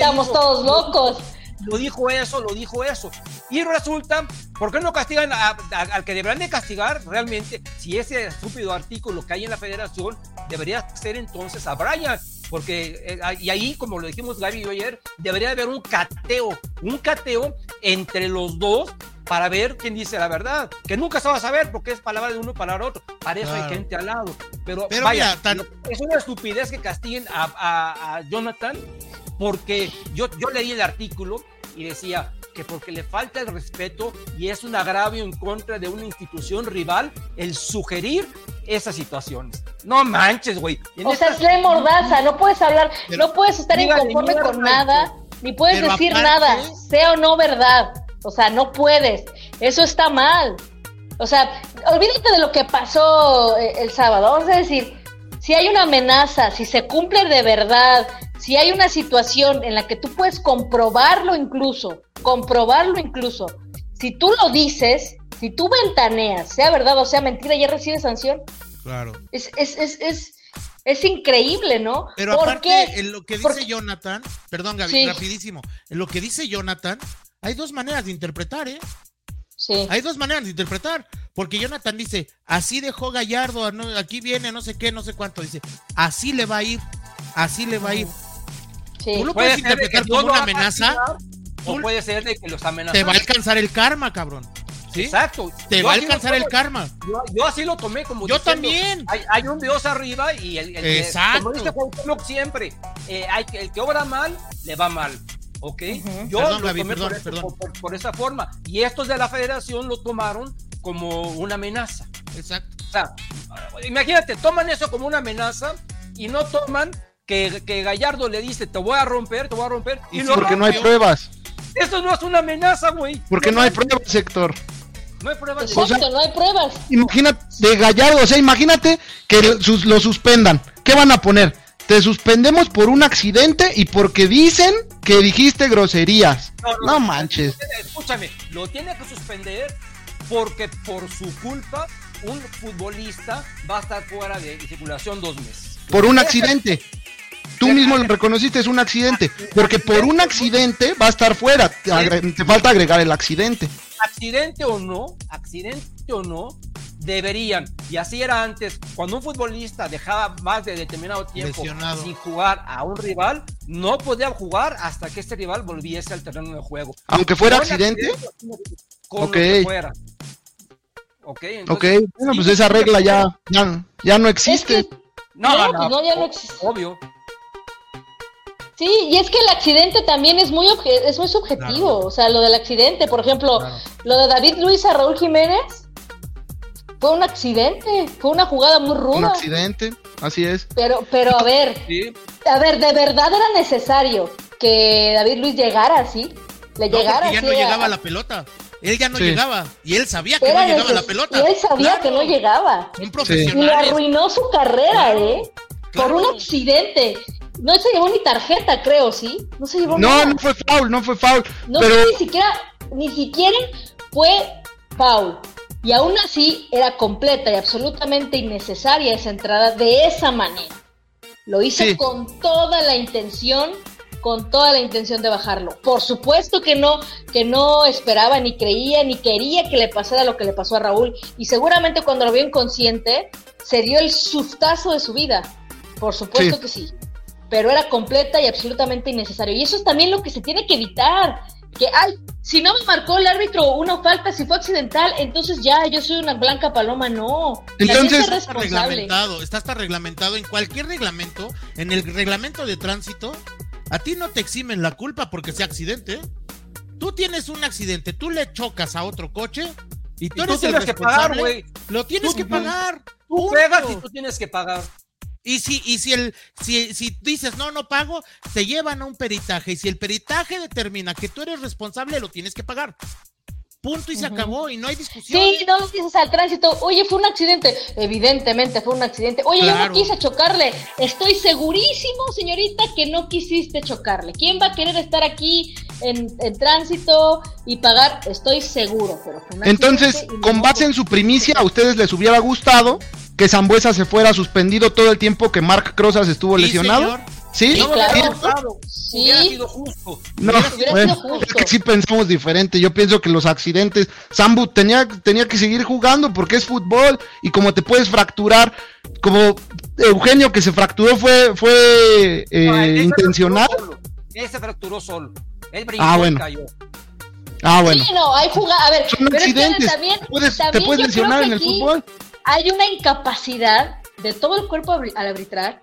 Estamos todos locos. Lo dijo eso, lo dijo eso. Y resulta, ¿por qué no castigan a- a- al que deberían de castigar realmente? Si ese estúpido artículo que hay en la federación debería ser entonces a Brian. Porque, eh, y ahí, como lo dijimos Gaby y yo ayer, debería de haber un cateo, un cateo entre los dos para ver quién dice la verdad. Que nunca se va a saber porque es palabra de uno, palabra de otro. Para eso Claro. hay gente al lado. Pero, Pero vaya, mira, tan- es una estupidez que castiguen a, a- a Jonathan porque yo, yo leí el artículo y decía que porque le falta el respeto y es un agravio en contra de una institución rival el sugerir esas situaciones. No manches, güey. En O sea, es ley mordaza, no puedes hablar, Pero- no puedes estar Dígale inconforme con nada, ni puedes decir aparte- nada, sea o no verdad. O sea, no puedes. Eso está mal. O sea, olvídate de lo que pasó eh, el sábado. Vamos a decir, si hay una amenaza, si se cumple de verdad, si hay una situación en la que tú puedes comprobarlo incluso, comprobarlo incluso, si tú lo dices, si tú ventaneas, sea verdad o sea mentira, ya recibes sanción. claro. Es, es, es, es, es increíble, ¿no? Pero ¿Por aparte, qué? en lo que dice Jonathan, perdón Gaby, Sí. rapidísimo, en lo que dice Jonathan, hay dos maneras de interpretar, ¿eh? Sí. Hay dos maneras de interpretar, porque Jonathan dice, así dejó Gallardo, aquí viene no sé qué, no sé cuánto, dice, así le va a ir, así le va a ir. Sí. Tú lo puede puedes interpretar como una amenaza, o tú- puede ser de que los amenazan. te va a alcanzar el karma, cabrón. ¿Sí? Exacto. Te Yo va a alcanzar el karma. Yo, yo así lo tomé como Yo diciendo, también. Hay, hay un Dios arriba y el, el que- Exacto. como dice siempre, eh, hay el que obra mal, le va mal. ¿Ok? Yo Perdón, lo Gaby, tomé perdón, por, eso- perdón. por- por- por esa forma. Y estos de la federación lo tomaron como una amenaza. Exacto. O sea, imagínate, toman eso como una amenaza y no toman que, que Gallardo le dice, te voy a romper, te voy a romper. Y, Y lo Porque no hay pruebas. Eso no es una amenaza, güey. Porque no hay pruebas, Héctor. No hay pruebas. de- Exacto, o sea- no hay pruebas. Imagínate, de Gallardo, o sea, imagínate que sus- lo suspendan. ¿Qué van a poner? te suspendemos por un accidente y porque dicen que dijiste groserías. No, manches. Escúchame, lo tiene que suspender porque por su culpa un futbolista va a estar fuera de circulación dos meses. Por un accidente. Tú mismo lo reconociste, es un accidente. Porque por un accidente va a estar fuera. Te falta agregar el accidente. Accidente o no, accidente o no, deberían, y así era antes, cuando un futbolista dejaba más de determinado tiempo sin jugar a un rival, no podía jugar hasta que este rival volviese al terreno de juego. Aunque fuera accidente. ok. fuera. Ok, bueno, pues esa regla ya, ya, no existe. no, no, no, ya no existe. Obvio. Sí, y es que el accidente también es muy, es muy subjetivo. O sea, lo del accidente, por ejemplo, lo de David Luis a Raúl Jiménez fue un accidente, fue una jugada muy ruda. Un accidente, así es. Pero, pero a ver, a ver, de verdad era necesario que David Luis llegara así, le llegara. ya no llegaba la pelota. Él ya no llegaba y él sabía que no llegaba la pelota. Y él sabía que no llegaba. Un profesional. Y le arruinó su carrera, ¿eh? Por un accidente. No se llevó ni tarjeta, creo, ¿sí? No se llevó No, no fue foul, no fue foul. No pero... ni siquiera, ni siquiera fue foul. Y aún así era completa y absolutamente innecesaria esa entrada de esa manera. Lo hizo con toda la intención, con toda la intención de bajarlo. Por supuesto que no, que no esperaba, ni creía, ni quería que le pasara lo que le pasó a Raúl. Y seguramente cuando lo vio inconsciente, se dio el sustazo de su vida. Por supuesto que sí pero era completa y absolutamente innecesario. Y eso es también lo que se tiene que evitar. Que, ay, si no me marcó el árbitro una falta, si fue accidental, entonces ya, yo soy una blanca paloma, no. Entonces, está reglamentado, está hasta reglamentado en cualquier reglamento, en el reglamento de tránsito, a ti no te eximen la culpa porque sea accidente. Tú tienes un accidente, tú le chocas a otro coche y tú, eres el responsable, que pagar, güey. Lo tienes que pagar. Tú pegas y tú tienes que pagar. Y si, y si el, si, si dices no, no pago, te llevan a un peritaje. Y si el peritaje determina que tú eres responsable, lo tienes que pagar. Punto y se acabó y no hay discusión. Sí, no dices al tránsito, oye, fue un accidente. Evidentemente fue un accidente. Oye, yo no quise chocarle. Estoy segurísimo, señorita, que no quisiste chocarle. ¿Quién va a querer estar aquí en, tránsito y pagar? Estoy seguro, pero Entonces, con base en su primicia, a ustedes les hubiera gustado que Zambuesa se fuera suspendido todo el tiempo que Mark Crozas estuvo lesionado. ¿Sí? sí, claro. Sí. sido justo. No, es que sí pensamos diferente. Yo pienso que los accidentes, Zambu tenía, tenía que seguir jugando porque es fútbol y como te puedes fracturar, como Eugenio que se fracturó fue, fue eh, intencional. Él se fracturó solo. Él ah, bueno. cayó. Ah, bueno. Sí, no, hay jugada. A ver, Son accidentes. también, te puedes lesionar en el fútbol hay una incapacidad de todo el cuerpo al arbitrar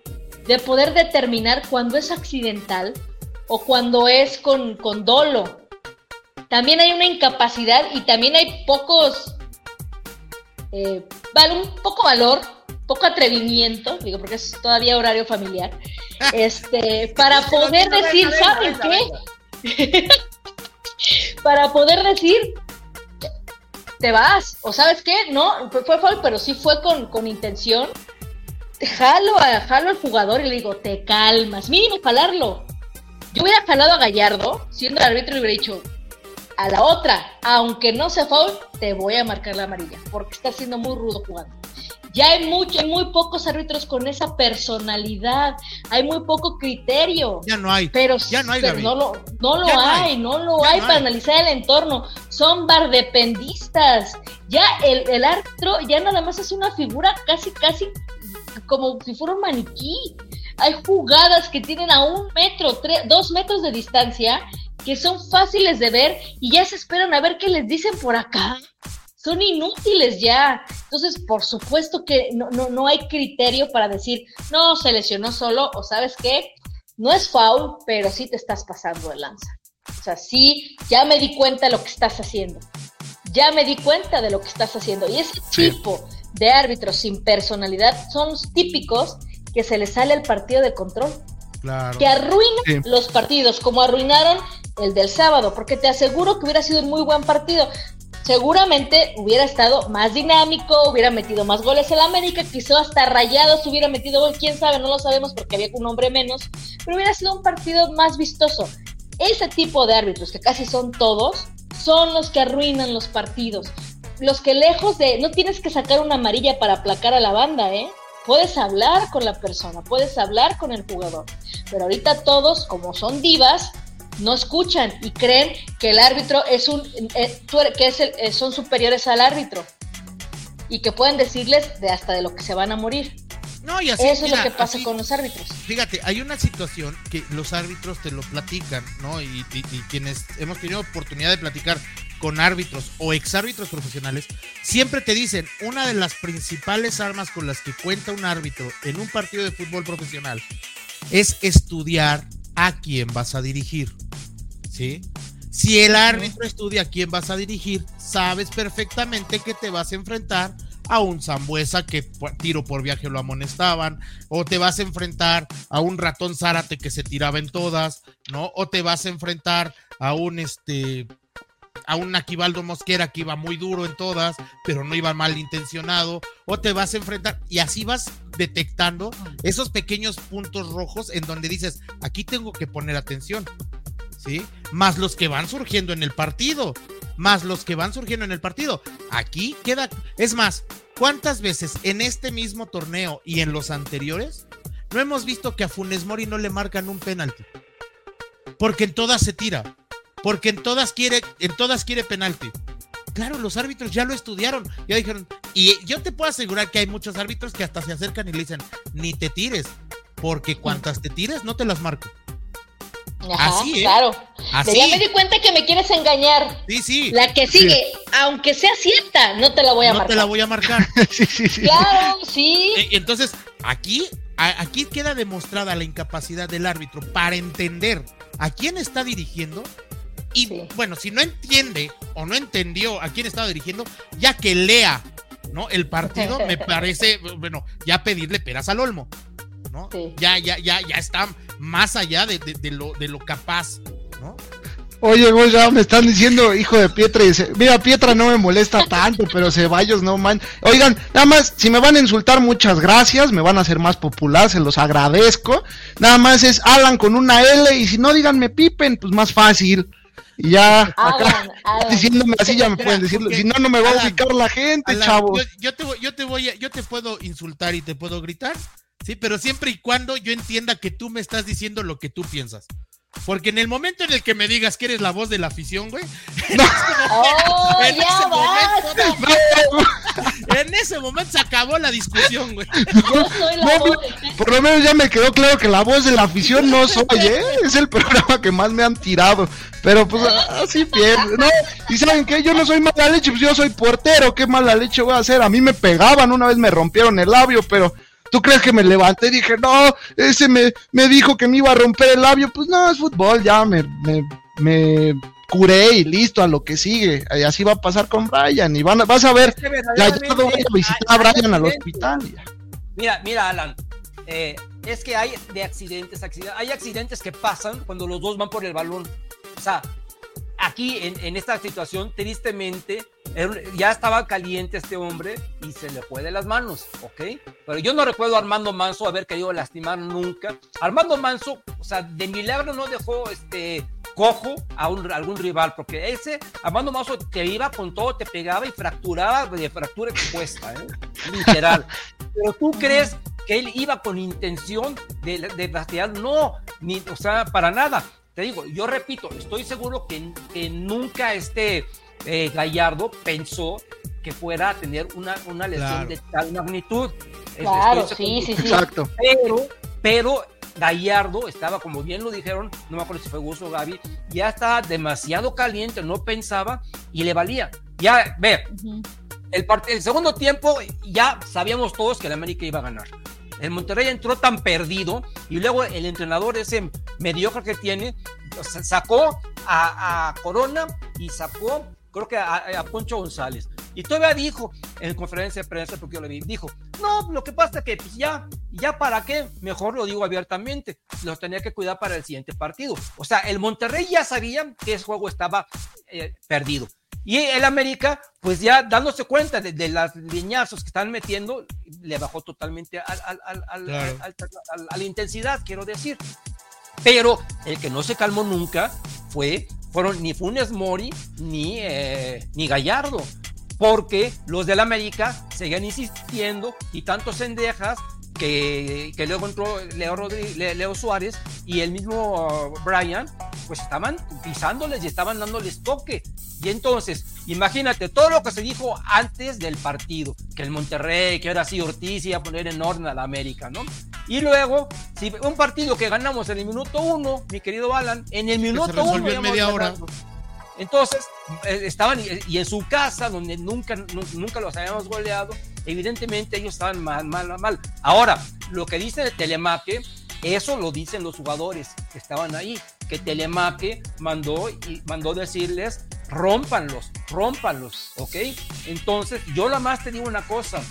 de poder determinar cuando es accidental o cuando es con, con dolo. También hay una incapacidad y también hay pocos, eh, un poco valor, poco atrevimiento, digo porque es todavía horario familiar, este, para poder decir, ¿saben qué? para poder decir, te vas. O sabes qué, no, fue foul, pero sí fue con, con intención. Jalo, a, jalo al jugador y le digo, te calmas, mínimo jalarlo. Yo hubiera jalado a Gallardo, siendo el árbitro, y hubiera dicho, a la otra, aunque no sea foul, te voy a marcar la amarilla, porque está siendo muy rudo jugando. Ya hay mucho, hay muy pocos árbitros con esa personalidad, hay muy poco criterio. Ya no hay. Pero, ya no hay, no lo, no lo hay, no lo hay para analizar el entorno. Son bardependistas. Ya el, el árbitro ya nada más es una figura casi, casi como si fuera un maniquí. Hay jugadas que tienen a un metro, tres, dos metros de distancia que son fáciles de ver y ya se esperan a ver qué les dicen por acá son inútiles ya. Entonces, por supuesto que no, no, no hay criterio para decir, no, se lesionó solo, o sabes qué, no es foul, pero sí te estás pasando de lanza. O sea, sí, ya me di cuenta de lo que estás haciendo. Ya me di cuenta de lo que estás haciendo. Y ese tipo de árbitros sin personalidad son los típicos que se les sale el partido de control. Claro. Que arruinan los partidos, como arruinaron el del sábado, porque te aseguro que hubiera sido un muy buen partido seguramente hubiera estado más dinámico, hubiera metido más goles el América, quizá hasta Rayados hubiera metido gol, quién sabe, no lo sabemos porque había un hombre menos, pero hubiera sido un partido más vistoso. Ese tipo de árbitros, que casi son todos, son los que arruinan los partidos. Los que lejos de, no tienes que sacar una amarilla para aplacar a la banda, ¿eh? Puedes hablar con la persona, puedes hablar con el jugador. Pero ahorita todos, como son divas, no escuchan y creen que el árbitro es un, eh, que es el, eh, son superiores al árbitro y que pueden decirles de hasta de lo que se van a morir. No, y así, Eso es lo que pasa con los árbitros. Fíjate, hay una situación que los árbitros te lo platican, ¿no? Y, y, y quienes hemos tenido oportunidad de platicar con árbitros o exárbitros profesionales, siempre te dicen, una de las principales armas con las que cuenta un árbitro en un partido de fútbol profesional es estudiar a quién vas a dirigir. ¿Sí? Si el árbitro estudia a quién vas a dirigir, sabes perfectamente que te vas a enfrentar a un Zambuesa que tiro por viaje lo amonestaban, o te vas a enfrentar a un ratón Zárate que se tiraba en todas, ¿no? O te vas a enfrentar a un este a un Aquivaldo Mosquera que iba muy duro en todas, pero no iba mal intencionado, o te vas a enfrentar y así vas detectando esos pequeños puntos rojos en donde dices, aquí tengo que poner atención, ¿sí? Más los que van surgiendo en el partido, más los que van surgiendo en el partido. Aquí queda, es más, ¿cuántas veces en este mismo torneo y en los anteriores no hemos visto que a Funes Mori no le marcan un penalti? Porque en todas se tira porque en todas quiere, en todas quiere penalti. Claro, los árbitros ya lo estudiaron, ya dijeron, y yo te puedo asegurar que hay muchos árbitros que hasta se acercan y le dicen, ni te tires, porque cuantas te tires no te las marco. Ajá, Así, ¿eh? claro. Así. Ya me di cuenta que me quieres engañar. Sí, sí. La que sigue, sí. aunque sea cierta, no te la voy a no marcar. No te la voy a marcar. sí, sí, sí. Claro, sí. Entonces, aquí, aquí queda demostrada la incapacidad del árbitro para entender a quién está dirigiendo y sí. bueno, si no entiende o no entendió a quién estaba dirigiendo, ya que lea, ¿no? El partido, me parece, bueno, ya pedirle peras al olmo, ¿no? Sí. Ya, ya, ya, ya está más allá de, de, de, lo, de lo capaz, ¿no? Oye, vos ya me están diciendo hijo de Pietra y dice, mira, Pietra no me molesta tanto, pero Ceballos no man. Oigan, nada más, si me van a insultar, muchas gracias, me van a hacer más popular, se los agradezco. Nada más es Alan con una L y si no díganme Pipen, pues más fácil. Y ya, acá, Alan, diciéndome así ya me pueden decir, si no, no me va a ubicar la gente, Alan, chavos. Yo, yo, te, yo te voy a, yo te puedo insultar y te puedo gritar, sí, pero siempre y cuando yo entienda que tú me estás diciendo lo que tú piensas. Porque en el momento en el que me digas que eres la voz de la afición, güey. No. Oh, en, ese momento, no, en ese momento se acabó la discusión, güey. Yo soy la voz de... Por lo menos ya me quedó claro que la voz de la afición no soy, ¿eh? Es el programa que más me han tirado. Pero pues así pierdo, ¿no? Y saben qué, yo no soy mala leche, pues yo soy portero. ¿Qué mala leche voy a hacer? A mí me pegaban, una vez me rompieron el labio, pero. ¿Tú crees que me levanté y dije, no, ese me, me dijo que me iba a romper el labio? Pues no, es fútbol, ya me, me, me curé y listo a lo que sigue. Y así va a pasar con Brian. Y van a, vas a ver, es que ya yo voy a visitar a Brian al hospital. Ya. Mira, mira, Alan, eh, es que hay de accidentes, accidentes, hay accidentes que pasan cuando los dos van por el balón. O sea, aquí en, en esta situación, tristemente, ya estaba caliente este hombre y se le fue de las manos, ¿ok? Pero yo no recuerdo a Armando Manso haber querido lastimar nunca. Armando Manso, o sea, de milagro no dejó este cojo a, un, a algún rival, porque ese Armando Manso te iba con todo, te pegaba y fracturaba de fractura expuesta, ¿eh? literal. Pero tú crees que él iba con intención de, de no, ni, o sea, para nada. Te digo, yo repito, estoy seguro que, que nunca este eh, Gallardo pensó que fuera a tener una, una lesión Claro. de tal magnitud. Claro, Estoy sí, sí, sí. Exacto. Pero, pero Gallardo estaba, como bien lo dijeron, no me acuerdo si fue Gus o Gaby, ya estaba demasiado caliente, no pensaba y le valía. Ya, ve, Ujú. el, part- el segundo tiempo ya sabíamos todos que el América iba a ganar. El Monterrey entró tan perdido y luego el entrenador ese mediocre que tiene sacó a, Corona y sacó creo que a, a Poncho González. Y todavía dijo en conferencia de prensa, porque yo le vi, dijo, no, lo que pasa es que pues ya, ya para qué, mejor lo digo abiertamente, los tenía que cuidar para el siguiente partido. O sea, el Monterrey ya sabía que ese juego estaba eh, perdido. Y el América, pues ya dándose cuenta de, de las liñazos que están metiendo, le bajó totalmente al, al, al, al- Claro. al- al- a la intensidad, quiero decir. Pero el que no se calmó nunca fue, fueron ni Funes Mori ni, eh, ni Gallardo. Porque los del América seguían insistiendo y tanto Sendejas que, que luego entró Leo, Le- Leo Suárez y el mismo uh, Brian, pues estaban pisándoles y estaban dándoles toque. Y entonces, imagínate todo lo que se dijo antes del partido, que el Monterrey, que ahora sí Ortiz iba a poner en orden a la América, ¿no? Y luego, si un partido que ganamos en el minuto uno, mi querido Alan, en el minuto resolvió uno en media hora. Entonces, eh, estaban, y, en su casa, donde nunca, nu- nunca los habíamos goleado, evidentemente ellos estaban mal, mal, mal. Ahora, lo que dice de Telemaque, eso lo dicen los jugadores que estaban ahí, que Telemaque mandó y mandó decirles, rómpanlos, rómpanlos, ¿ok? Entonces, yo nada más te digo una cosa,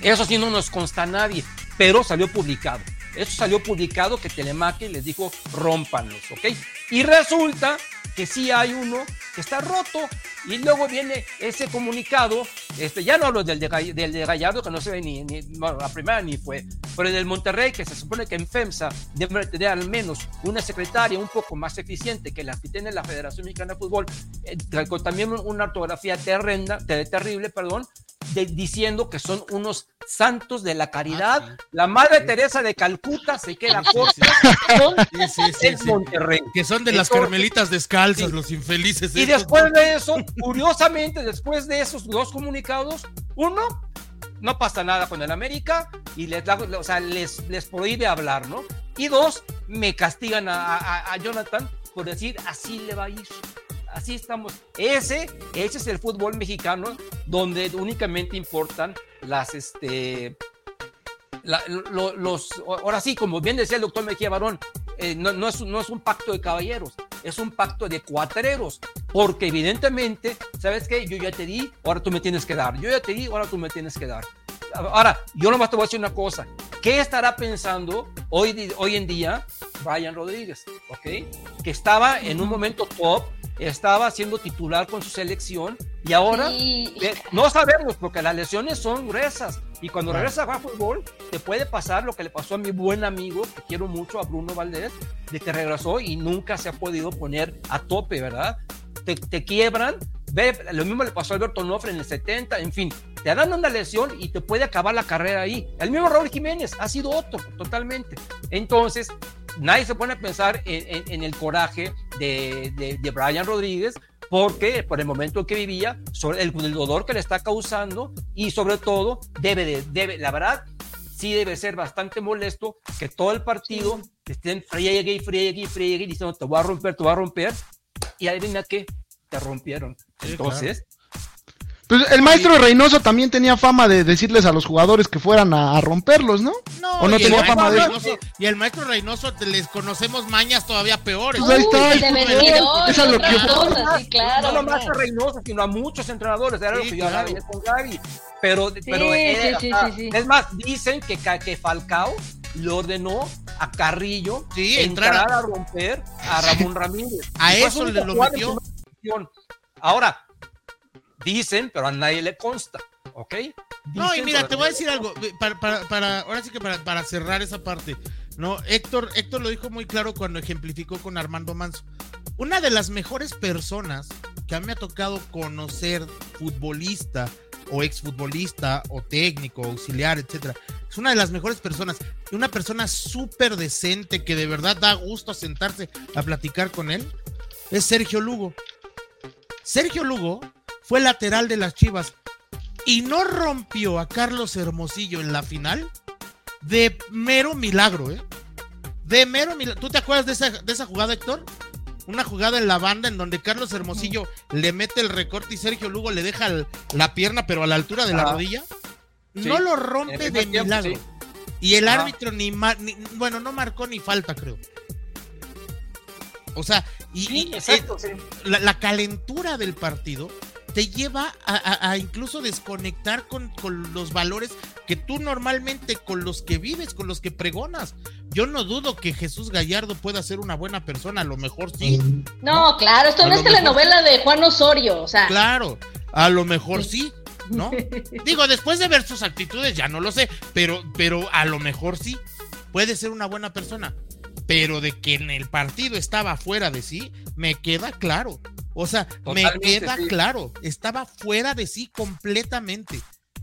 eso sí no nos consta a nadie, pero salió publicado. Eso salió publicado que Telemaque les dijo rómpanlos, ¿ok? Y resulta que sí hay uno que está roto y luego viene ese comunicado, este, ya no hablo del de, del de Gallardo que no se ve ni, ni la primera ni fue, pero el del Monterrey que se supone que en FEMSA debe tener al menos una secretaria un poco más eficiente que las que tiene la Federación Mexicana de Fútbol, eh, con también una ortografía terrenda, ter- terrible, perdón, de- diciendo que son unos santos de la caridad. Ah, sí. La Madre Teresa de Calcuta se queda Sí, sí, corta Sí, sí, sí, sí. Monterrey. Que son de las Entonces- carmelitas descalzas, Sí. los infelices. Y estos, después de eso, curiosamente, después de esos dos comunicados, uno, no pasa nada con el América y les, da- o sea, les, les prohíbe hablar, ¿no? Y dos, me castigan a, a- a Jonathan por decir, así le va a ir. Así estamos. Ese, ese es el fútbol mexicano donde únicamente importan las, este, la- lo- los, ahora sí, como bien decía el doctor Mejía Barón, eh, no, es, no es un pacto de caballeros, es un pacto de cuatreros, porque evidentemente, ¿sabes qué? Yo ya te di, ahora tú me tienes que dar, yo ya te di, ahora tú me tienes que dar. Ahora, yo nomás te voy a decir una cosa, ¿qué estará pensando hoy, hoy en día Brian Rodríguez? ¿Ok? Que estaba en un momento top, estaba siendo titular con su selección y ahora... Sí. Eh, No sabemos, porque las lesiones son gruesas. Y cuando Claro. regresas a jugar fútbol, te puede pasar lo que le pasó a mi buen amigo, que quiero mucho, a Bruno Valdés, de que regresó y nunca se ha podido poner a tope, ¿verdad? Te, te quiebran. Ve, lo mismo le pasó a Alberto Nofre en el 70, en fin, te dan una lesión y te puede acabar la carrera ahí. El mismo Raúl Jiménez ha sido otro, totalmente. Entonces, nadie se pone a pensar en, en- en el coraje de, de, de Brian Rodríguez, porque por el momento en que vivía, sobre el, el dolor que le está causando y sobre todo debe de, debe, la verdad, sí debe ser bastante molesto que todo el partido estén friegue y friegue y friegue y diciendo te voy a romper, te voy a romper y adivina qué, te rompieron. Sí, Entonces, Pues el maestro Reynoso también tenía fama de decirles a los jugadores que fueran a, a romperlos, ¿no? No, ¿O no y el tenía maestro fama de eso? Reynoso- Y el maestro Reynoso te- les conocemos mañas todavía peores. Pues ahí está, Uy, Esa es lo que cosas, sí, claro. no nomás a Reynoso, sino a muchos entrenadores, era lo que yo hablaba con Gaby. Pero, pero sí, era- sí, sí, sí. es más, dicen que, que Falcao le ordenó a Carrillo Sí, entrar a- a romper a Ramón Ramírez. A Y eso le lo metió. Ahora, dicen, pero a nadie le consta, ¿ok? No, y mira, te voy a decir algo, eh, para, para, para- ahora sí que para, para cerrar esa parte, ¿no? Héctor, Héctor lo dijo muy claro cuando ejemplificó con Armando Manso. Una de las mejores personas que a mí me ha tocado conocer, futbolista o exfutbolista o técnico, auxiliar, etcétera, es una de las mejores personas, y una persona súper decente que de verdad da gusto sentarse a platicar con él, es Sergio Lugo. Sergio Lugo fue lateral de las Chivas y no rompió a Carlos Hermosillo en la final de mero milagro, ¿eh? De mero milagro. ¿Tú te acuerdas de esa, de esa jugada, Héctor? Una jugada en la banda en donde Carlos Hermosillo le mete el recorte y Sergio Lugo le deja el- la pierna, pero a la altura de la Ajá. rodilla. Sí. No lo rompe de tiempo, milagro. sí. Y el Ajá. árbitro ni, bueno, no marcó ni falta, creo. O sea, y, exacto, sí. la, la calentura del partido te lleva a, a- a incluso desconectar con, con los valores que tú normalmente con los que vives, con los que pregonas. yo no dudo que Jesús Gallardo pueda ser una buena persona, a lo mejor sí. No, claro, esto A no es telenovela de Juan Osorio, o sea, Claro, a lo mejor sí, ¿no? Digo, después de ver sus actitudes, ya no lo sé, pero, pero a lo mejor sí, puede ser una buena persona. Pero de que en el partido estaba fuera de sí, me queda claro. O sea, me queda sí. claro, estaba fuera de sí completamente.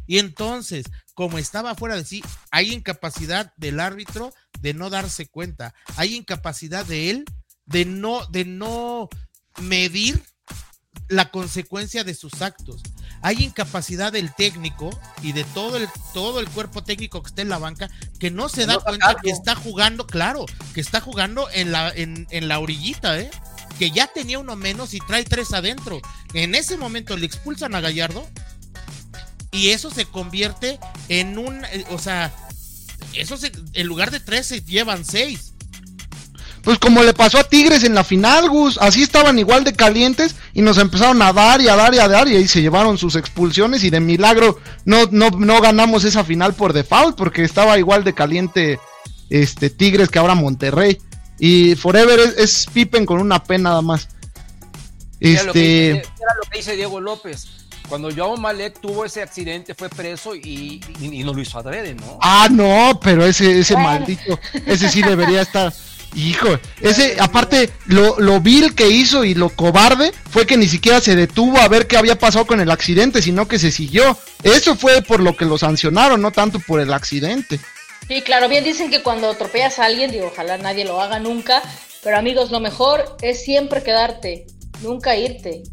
Y entonces, como estaba fuera de sí, hay incapacidad del árbitro de no darse cuenta, hay incapacidad de él de no, de no medir la consecuencia de sus actos. Hay incapacidad del técnico y de todo el, todo el cuerpo técnico que está en la banca que no se da no cuenta sacarlo. que está jugando, claro, que está jugando en la, en, en la orillita, ¿eh? Que ya tenía uno menos y trae tres adentro. En ese momento le expulsan a Gallardo y eso se convierte en un, eh, o sea, eso se, en lugar de tres se llevan seis. Pues como le pasó a Tigres en la final, Gus, así estaban igual de calientes y nos empezaron a dar y a dar y a dar y ahí se llevaron sus expulsiones y de milagro no, no, no ganamos esa final por default porque estaba igual de caliente este Tigres que ahora Monterrey. Y Forever es, es Pippen con una P nada más. Era lo, que, Este, era lo que dice Diego López. Cuando Joao Malek tuvo ese accidente, fue preso y, y- y no lo hizo adrede, ¿no? ah, no, pero ese, ese Bueno. maldito, ese sí debería estar. Hijo, ese, aparte, lo, lo vil que hizo y lo cobarde fue que ni siquiera se detuvo a ver qué había pasado con el accidente, sino que se siguió. Eso fue por lo que lo sancionaron, no tanto por el accidente. sí, claro, bien dicen que cuando atropellas a alguien, digo, ojalá nadie lo haga nunca, pero amigos, lo mejor es siempre quedarte, nunca irte.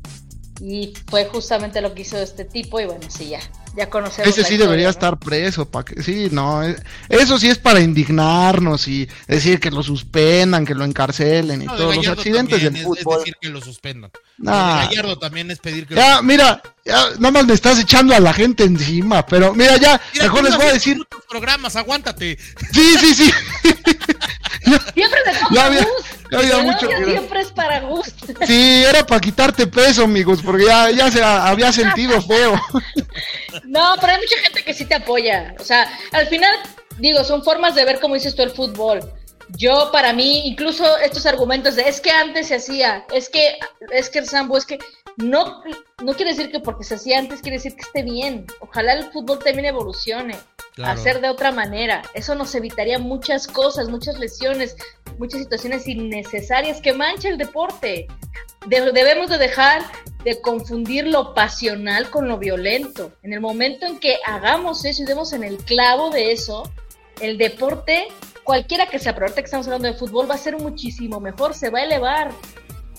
Y fue justamente lo que hizo este tipo y bueno, sí, ya, ya conocemos. Ese sí historia, debería ¿no? estar preso, pa' que, sí, no, eh, eso sí es para indignarnos y decir que lo suspendan, que lo encarcelen y No, todos los accidentes también del es- es fútbol. decir que lo suspendan. Nah. Gallardo también es pedir que lo Ya, mira, ya, nada más me estás echando a la gente encima, pero mira, ya, Mira, mejor les no voy a decir, programas, aguántate. sí, sí, sí, Siempre te Ya había- ya había mucho siempre es para Gus. sí, era para quitarte peso, amigos, porque ya, ya se ha- había sentido feo. No, pero hay mucha gente que sí te apoya. O sea, al final, digo, son formas de ver, como dices tú, el fútbol. Yo, para mí, incluso estos argumentos de es que antes se hacía, es que, es que el Sambo, es que no, no quiere decir que porque se hacía antes quiere decir que esté bien. Ojalá el fútbol también evolucione, Claro. hacer de otra manera. Eso nos evitaría muchas cosas, muchas lesiones, muchas situaciones innecesarias que mancha el deporte. De- debemos de dejar de confundir lo pasional con lo violento. En el momento en que hagamos eso y demos en el clavo de eso, el deporte, cualquiera que sea, pero ahorita que estamos hablando de fútbol, va a ser muchísimo mejor, se va a elevar.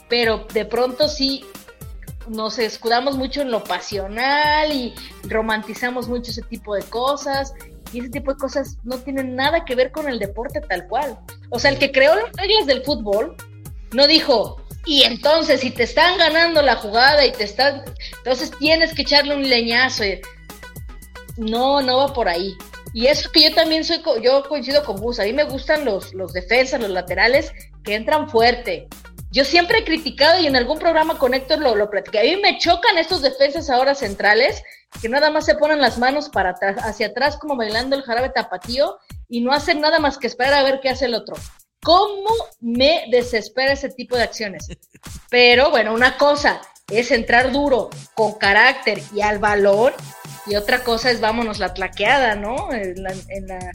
Pero de pronto sí nos escudamos mucho en lo pasional y romantizamos mucho ese tipo de cosas. Y ese tipo de cosas no tienen nada que ver con el deporte tal cual. O sea, el que creó las reglas del fútbol no dijo, y entonces si te están ganando la jugada y te están, entonces tienes que echarle un leñazo. No, no va por ahí. Y eso que yo también soy, yo coincido con Gus, a mí me gustan los, los defensas, los laterales que entran fuerte. Yo siempre he criticado y en algún programa con Héctor lo, lo platiqué. A mí me chocan estos defensas ahora centrales que nada más se ponen las manos para atrás, hacia atrás como bailando el jarabe tapatío y no hacen nada más que esperar a ver qué hace el otro. ¿Cómo me desespera ese tipo de acciones? Pero bueno, una cosa es entrar duro, con carácter y al balón, y otra cosa es vámonos la tlaqueada, ¿no? En la, en la,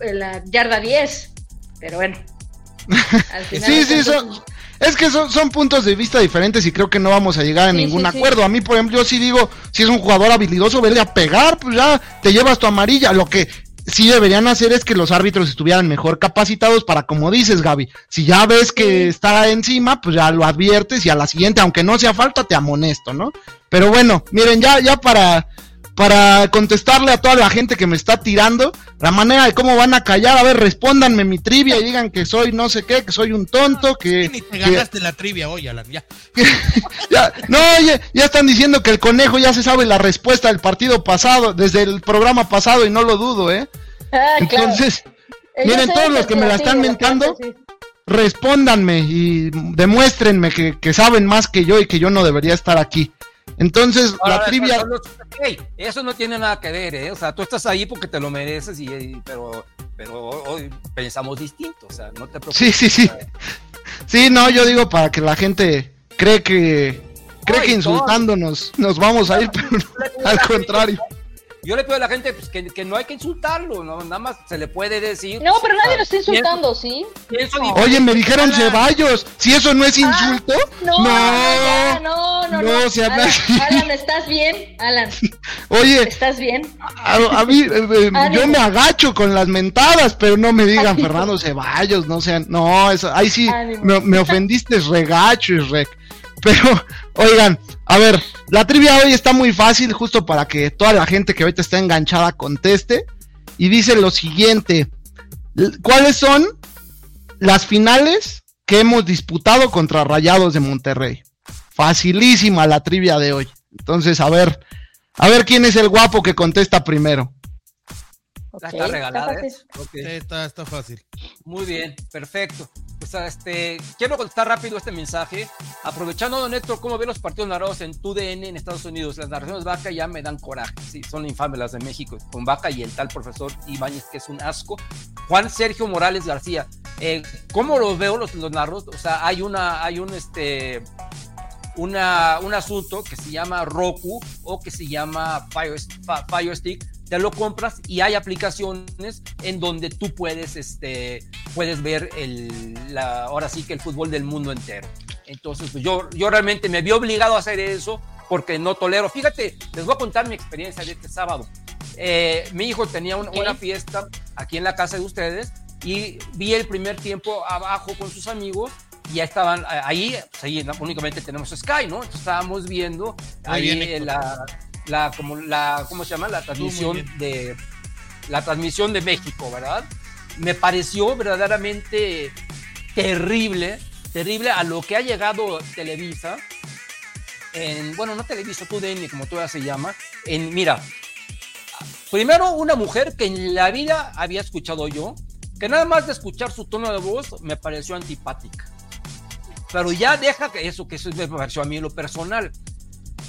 en la yarda 10. Pero bueno. al final Sí, sí, son, es que son, son puntos de vista diferentes y creo que no vamos a llegar a Sí, ningún sí, sí. acuerdo. A mí, por ejemplo, yo sí digo, si es un jugador habilidoso, vele a pegar, pues ya te llevas tu amarilla. Lo que sí deberían hacer es que los árbitros estuvieran mejor capacitados para, como dices, Gaby, si ya ves que está encima, pues ya lo adviertes y a la siguiente, aunque no sea falta, te amonesto, ¿no? Pero bueno, miren, ya, ya para, para contestarle a toda la gente que me está tirando, la manera de cómo van a callar, a ver, respóndanme mi trivia y digan que soy no sé qué, que soy un tonto, que... Ni te que- ganaste la trivia hoy, Alan, ya. ya, no, ya, ya están diciendo que el conejo ya se sabe la respuesta del partido pasado, desde el programa pasado, y no lo dudo, ¿eh? Ah. Entonces, Eh, miren, todos los que me la están mentando, sí. respóndanme y demuéstrenme que, que saben más que yo y que yo no debería estar aquí. Entonces, Ahora, la trivia... eso no- ey, eso no tiene nada que ver, ¿eh? O sea, tú estás ahí porque te lo mereces, y, y- pero, pero hoy pensamos distinto, o sea, no te preocupes. Sí, sí, sí. Sí, no, yo digo para que la gente cree que cree que insultándonos nos vamos a ir, pero al contrario. Yo le pido a la gente pues, que, que, no hay que insultarlo, ¿no? nada más se le puede decir. No, pero nadie lo está insultando, ¿sí? Oye, me dijeron Ceballos, si eso no es ah, insulto. no, no, no, no, no, se Alan, Alan, ¿estás bien? Alan. Oye, ¿estás bien? A, mí, eh, eh, yo me agacho con las mentadas, pero no me digan Fernando Ceballos, no sean, no, eso, ahí sí, me, me, ofendiste regacho, Rec. Pero, oigan, a ver, la trivia hoy está muy fácil, justo para que toda la gente que ahorita está enganchada conteste. Y dice lo siguiente: ¿Cuáles son las finales que hemos disputado contra Rayados de Monterrey? Facilísima la trivia de hoy. Entonces, a ver, a ver quién es el guapo que contesta primero. está regalada. ¿eh? Está, está, fácil. Muy bien, perfecto. Pues este, quiero contestar rápido este mensaje. Aprovechando, don Héctor, cómo ve los partidos narrados en TUDN en Estados Unidos. Las narraciones Vaca ya me dan coraje. Sí, son infames las de México, con Vaca y el tal profesor Ibáñez, que es un asco. Juan Sergio Morales García. Eh, ¿Cómo los veo los, los narros? O sea, hay una, hay un este. Una, un asunto que se llama Roku o que se llama Fire, Fire Stick, te lo compras y hay aplicaciones en donde tú puedes, este, puedes ver el, la, ahora sí que el fútbol del mundo entero. Entonces, pues yo, yo realmente me vi obligado a hacer eso porque no tolero. Fíjate, les voy a contar mi experiencia de este sábado. Eh, mi hijo tenía una fiesta aquí en la casa de ustedes y vi el primer tiempo abajo con sus amigos y ya estaban ahí, pues ahí únicamente tenemos Sky, ¿no? Entonces estábamos viendo ahí la, la, como la, ¿cómo se llama? La transmisión de, la transmisión de México, ¿verdad? Me pareció verdaderamente terrible, terrible a lo que ha llegado Televisa, en, bueno, no Televisa, TUDN, como todavía se llama, en, mira, primero una mujer que en la vida había escuchado yo, que nada más de escuchar su tono de voz me pareció antipática. Pero ya deja que eso, que eso me pareció a mí lo personal.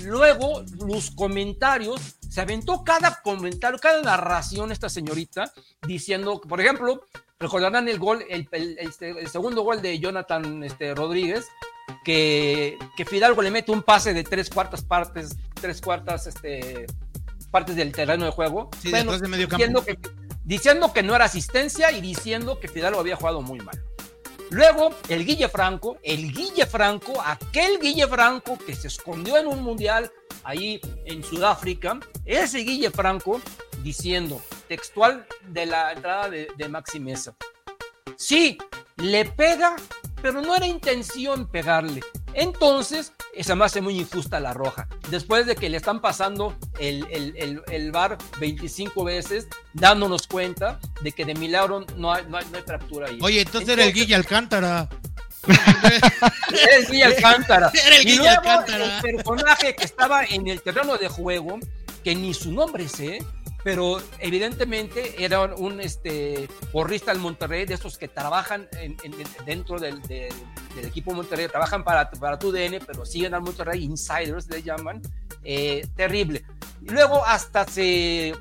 Luego, los comentarios, se aventó cada comentario, cada narración esta señorita, diciendo, por ejemplo, recordarán el gol, el, este, segundo gol de Jonathan este, Rodríguez, que, que, Fidalgo le mete un pase de tres cuartas partes, tres cuartas este, partes del terreno de juego. de medio campo. diciendo que no era asistencia y diciendo que Fidalgo había jugado muy mal. Luego, el Guille Franco, el Guille Franco, aquel Guille Franco que se escondió en un mundial ahí en Sudáfrica, ese Guille Franco diciendo, textual de la entrada de, de Maxi Mesa, sí, le pega, pero no era intención pegarle. Entonces, esa me hace muy injusta la roja. Después de que le están pasando el, el, el, bar 25 veces, dándonos cuenta de que de milagro no hay, no hay, fractura ahí. Oye, entonces, era el Guille Alcántara. era el Guille Alcántara. Era el Guille Alcántara. El personaje que estaba en el terreno de juego, que ni su nombre sé, pero evidentemente era un este, porrista del Monterrey, de esos que trabajan en, dentro del, equipo Monterrey, trabajan para, para tu DN, pero siguen al Monterrey, insiders le llaman, eh, terrible. Y luego hasta se,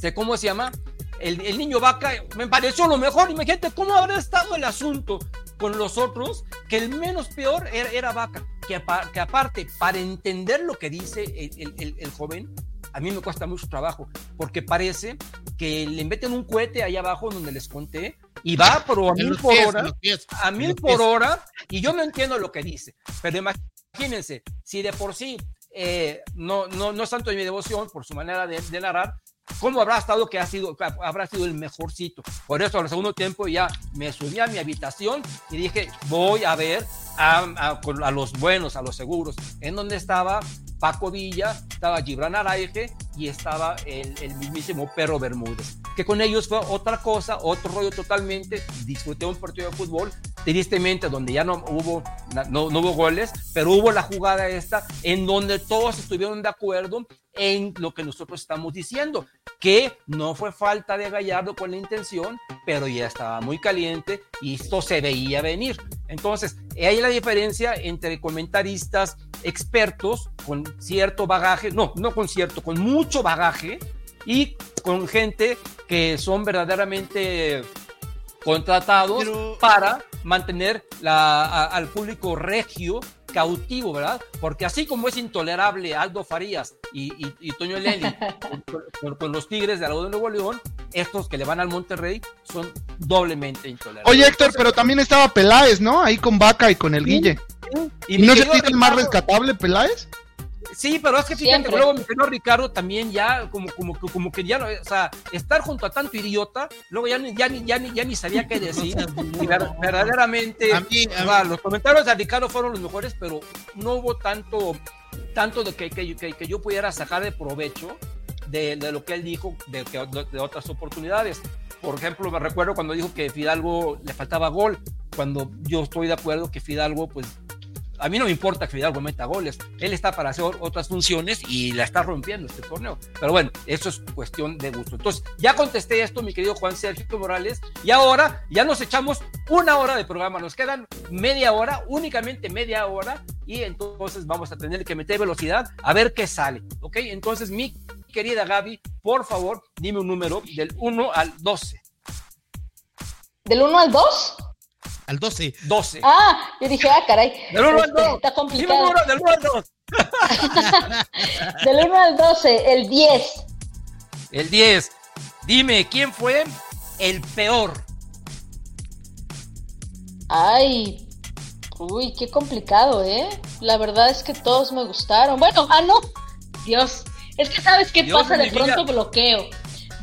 se, ¿cómo se llama? El, el, niño vaca me pareció lo mejor, imagínate cómo habrá estado el asunto con los otros, que el menos peor era, era vaca, que, que, aparte, para entender lo que dice el, el, el joven, a mí me cuesta mucho trabajo, porque parece que le meten un cohete ahí abajo donde les conté y va a mil por hora, a mil por hora, y yo no entiendo lo que dice, pero imagínense, si de por sí eh, no, no, no es tanto de mi devoción por su manera de, narrar, ¿cómo habrá estado que ha sido, habrá sido el mejorcito? Por eso al segundo tiempo ya me subí a mi habitación y dije, voy a ver a, a los buenos, a los seguros, en donde estaba Paco Villa, estaba Gibran Araige y estaba el, mismísimo Perro Bermúdez. Que con ellos fue otra cosa, otro rollo totalmente. Disfruté un partido de fútbol, tristemente, donde ya no hubo, no, hubo goles, pero hubo la jugada esta en donde todos estuvieron de acuerdo en lo que nosotros estamos diciendo, que no fue falta de Gallardo con la intención, pero ya estaba muy caliente y esto se veía venir. Entonces, hay la diferencia entre comentaristas expertos con cierto bagaje, no, no con cierto, con mucho bagaje y con gente que son verdaderamente contratados Pero- para mantener la, a- al público regio cautivo, ¿verdad? Porque así como es intolerable Aldo Farías y, y, y Toño Lely con, con- con los Tigres de la de Nuevo León, estos que le van al Monterrey son doblemente intolerables. Oye, Héctor, pero también estaba Peláez, ¿no? Ahí con Vaca y con el Guille. ¿Y, no se el más rescatable, Peláez? Sí, pero es que fíjate, Siempre. luego mi querido Ricardo también ya, como, como, que- como que ya, no- o sea, estar junto a tanto idiota, luego ya ni, ya ni, ya ni, ya ni sabía qué decir. Y ver- verdaderamente, A mí- a o sea, los comentarios de Ricardo fueron los mejores, pero no hubo tanto, tanto de que, que, que- que yo pudiera sacar de provecho de, de lo que él dijo de, que- de- de otras oportunidades. Por ejemplo, me recuerdo cuando dijo que Fidalgo le faltaba gol, cuando yo estoy de acuerdo que Fidalgo, pues, a mí no me importa que Fidalgo meta goles, él está para hacer otras funciones y la está rompiendo este torneo. Pero bueno, eso es cuestión de gusto. Entonces, ya contesté esto, mi querido Juan Sergio Morales, y ahora ya nos echamos una hora de programa, nos quedan media hora, únicamente media hora, y entonces vamos a tener que meter velocidad a ver qué sale, ¿ok? Entonces, mi querida Gaby, por favor, dime un número del 1 al 12. ¿Del 1 al 2? Al 12. 12. Ah, yo dije, ah, caray. del 1 al este, 2. Está Dime un complicado. número del 1 al 2. Del 1 al 12, el 10. El 10. Dime, ¿quién fue el peor? Ay, uy, qué complicado, ¿eh? La verdad es que todos me gustaron. Bueno, ah, no. Dios, es que sabes qué Dios pasa, de mi vida. pronto bloqueo.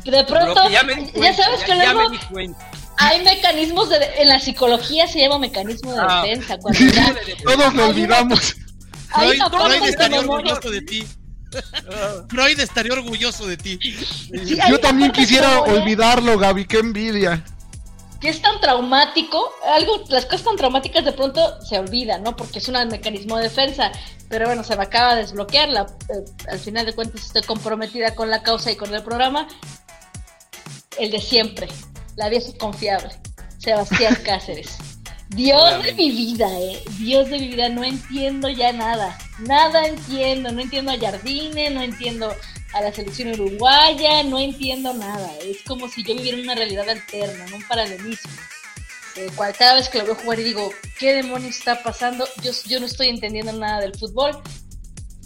De pronto, ya me di ya cuenta, sabes ya- que ya luego me di cuenta. Hay mecanismos de, en la psicología se llama mecanismo de Ah. defensa. Cuando ya Todos lo olvidamos. hay Freud, una Freud estaría orgulloso de ti. Freud estaría orgulloso de ti. Sí, Yo también quisiera memoria olvidarlo, Gaby, qué envidia. que es tan traumático, algo, las cosas tan traumáticas de pronto se olvidan, ¿no? Porque es un mecanismo de defensa. Pero bueno, se me acaba de desbloquear. La, eh, al final de cuentas estoy comprometida con la causa y con el programa. El de siempre, la vieja confiable, Sebastián Cáceres. Dios Obviamente. de mi vida, eh. Dios de mi vida, no entiendo ya nada. Nada entiendo. No entiendo a Jardine, no entiendo a la selección uruguaya, no entiendo nada. Es como si yo viviera en una realidad alterna, en un paralelismo. Eh, cual- cada vez que lo veo jugar y digo, ¿qué demonios está pasando? Yo, yo no estoy entendiendo nada del fútbol.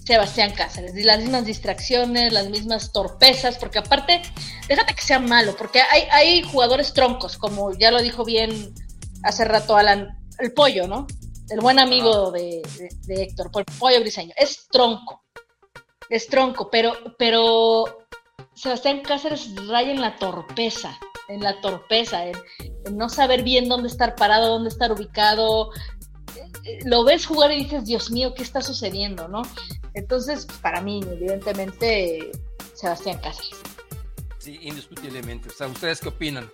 Sebastián Cáceres, y las mismas distracciones, las mismas torpezas, porque aparte, déjate que sea malo, porque hay, hay jugadores troncos, como ya lo dijo bien hace rato Alan, el pollo, ¿no? El buen amigo de, de- de Héctor, el pollo briseño, es tronco, es tronco, pero, pero Sebastián Cáceres raya en la torpeza, en la torpeza, en, en no saber bien dónde estar parado, dónde estar ubicado. Lo ves jugar y dices, Dios mío, ¿qué está sucediendo, no? Entonces, para mí, evidentemente, Sebastián Cáceres. Sí, indiscutiblemente. O sea, ¿ustedes qué opinan?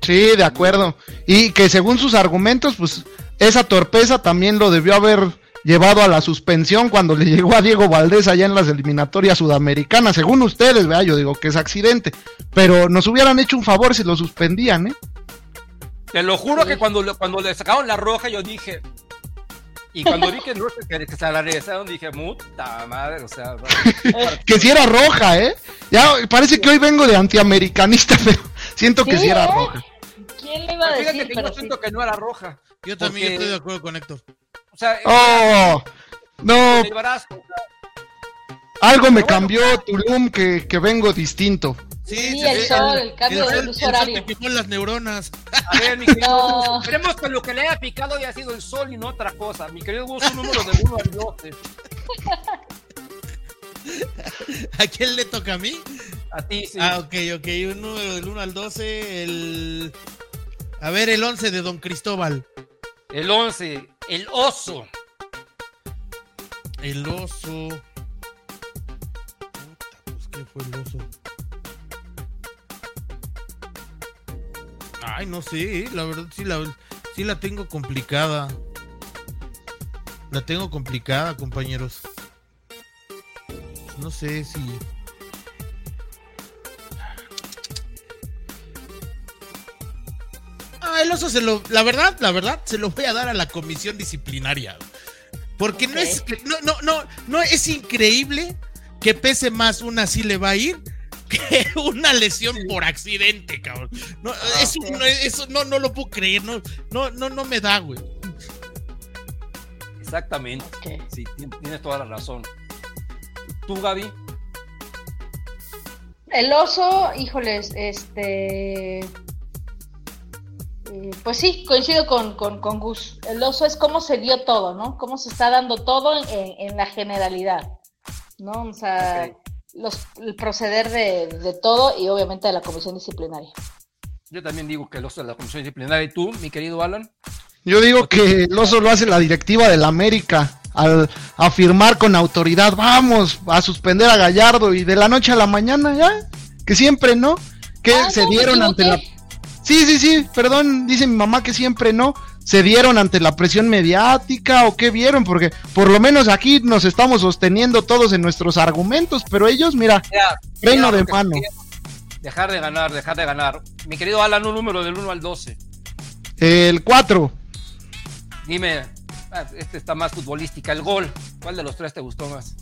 Sí, de acuerdo. Y que según sus argumentos, pues esa torpeza también lo debió haber llevado a la suspensión cuando le llegó a Diego Valdés allá en las eliminatorias sudamericanas. Según ustedes, vea, yo digo que es accidente. Pero nos hubieran hecho un favor si lo suspendían, ¿eh? Te lo juro Sí. que cuando, le- cuando le sacaron la roja, yo dije. Y cuando vi que no que, que se la regresaron, dije, puta madre, o sea. Que si era roja, ¿eh? Ya parece que hoy vengo de antiamericanista, pero siento que Sí, si era ¿eh? roja. ¿Quién le iba a Fíjate decir? que Pero yo sí. siento que no era roja. Yo también Porque- estoy de acuerdo con Héctor. O sea, Oh, no, algo me cambió Tulum que, que vengo distinto. Sí, Sí, sí, el sol, el cambio de sol- luz el sol horario. te quemó las neuronas. A ver, mi querido No. Esperemos que lo que le haya picado haya sido el sol y no otra cosa. Mi querido Gus, un número del 1 al 12. ¿A quién le toca a mí? A ti, sí. Ah, ok, ok. Un número del 1 al 12. El. A ver, el 11 de Don Cristóbal. El 11, el oso. El oso. Puta, pues, ¿qué fue el oso? Ay, no sé, la verdad sí la, sí la tengo complicada. La tengo complicada, compañeros. No sé si. Ah, el oso se lo. La verdad, la verdad, se lo voy a dar a la comisión disciplinaria. Porque no es. No, no, no, no es increíble que pese más una sí le va a ir que una lesión por accidente, cabrón. No, Ah, eso, no, eso no, no lo puedo creer, no, no, no, no me da, güey. Exactamente. Sí, tien- tienes toda la razón. ¿Tú, Gaby? El oso, híjoles, este. eh, Pues sí, coincido con, con, con Gus. El oso es cómo se dio todo, ¿no? Cómo se está dando todo en, en- la generalidad, ¿no? O sea. Los, el proceder de, de todo y obviamente de la comisión disciplinaria. Yo también digo que el oso de la comisión disciplinaria. ¿Y tú, mi querido Alan? Yo digo que el oso lo hace la directiva del América al afirmar con autoridad, vamos a suspender a Gallardo y de la noche a la mañana ya, que siempre no, que Ah, se no, dieron ante la... Sí, sí, sí, perdón, dice mi mamá que siempre no, se dieron ante la presión mediática o qué vieron, porque por lo menos aquí nos estamos sosteniendo todos en nuestros argumentos, pero ellos, mira, Ya, reino de mano. Dejar de ganar, dejar de ganar. Mi querido Alan, un número del 1 al 12. El 4, Dime, ah, este está más futbolística. El gol, ¿cuál de los tres te gustó más?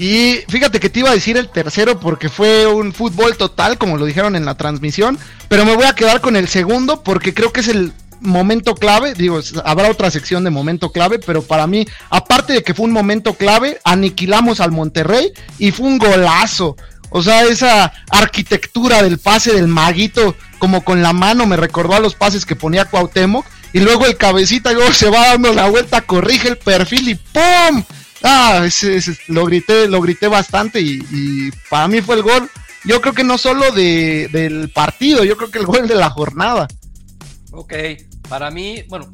Y fíjate que te iba a decir el tercero porque fue un fútbol total, como lo dijeron en la transmisión, pero me voy a quedar con el segundo porque creo que es el momento clave, digo, habrá otra sección de momento clave, pero para mí, aparte de que fue un momento clave, aniquilamos al Monterrey y fue un golazo. O sea, esa arquitectura del pase del maguito, como con la mano, me recordó a los pases que ponía Cuauhtémoc. Y luego el cabecita luego se va dando la vuelta, corrige el perfil y ¡pum! Ah, ese- lo grité, lo grité bastante y, y para mí fue el gol. Yo creo que no solo de, del partido, yo creo que el gol de la jornada. Ok, para mí, bueno,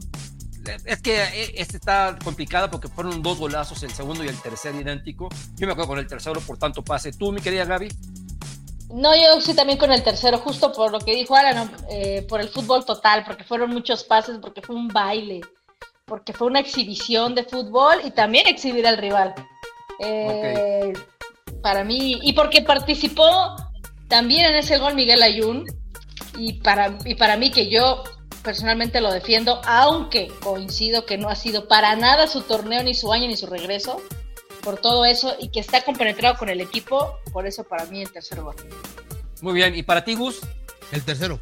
es que eh, este está complicado porque fueron dos golazos, el segundo y el tercer idéntico. Yo me acuerdo con el tercero por tanto pase. ¿Tú, mi querida Gaby? No, yo sí también con el tercero, justo por lo que dijo Alan, eh, por el fútbol total, porque fueron muchos pases, porque fue un baile, porque fue una exhibición de fútbol y también exhibir al rival. Eh, Para mí, y porque participó también en ese gol Miguel Ayun, y para, y para mí que yo personalmente lo defiendo, aunque coincido que no ha sido para nada su torneo, ni su año, ni su regreso, por todo eso, y que está compenetrado con el equipo, por eso para mí el tercer gol. Muy bien, ¿y para ti, Gus? El tercero.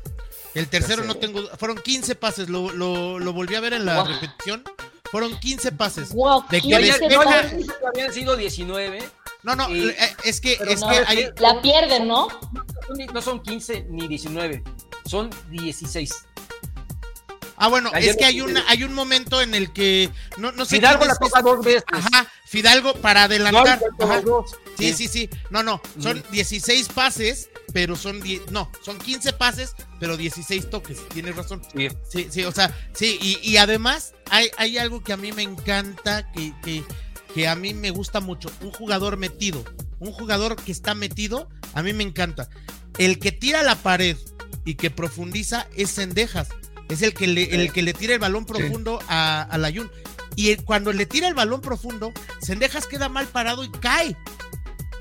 El tercero no tengo. Fueron 15 pases. Lo, lo, lo volví a ver en la repetición. Fueron 15 pases. Wow, De que que habían sido 19. No, no, Y- eh, es que, es no, que hay, La pierden, ¿no? No son 15 ni 19, son 16. Ah, bueno, Ayer es que hay, una, hay un momento en el que. No, no sé Fidalgo la toca dos veces. Ajá, Fidalgo para adelantar. Sí, sí, sí. No, no, son Mm. 16 pases, pero son 10. No, son 15 pases, pero 16 toques. Tienes razón. Sí. Sí, sí, o sea, sí, y, y además hay, hay algo que a mí me encanta, que, que, que a mí me gusta mucho, un jugador metido, un jugador que está metido, a mí me encanta. El que tira la pared y que profundiza es Sendejas, es el que le, el que le tira el balón profundo a, a Layún. Y el- cuando le tira el balón profundo, Sendejas queda mal parado y cae.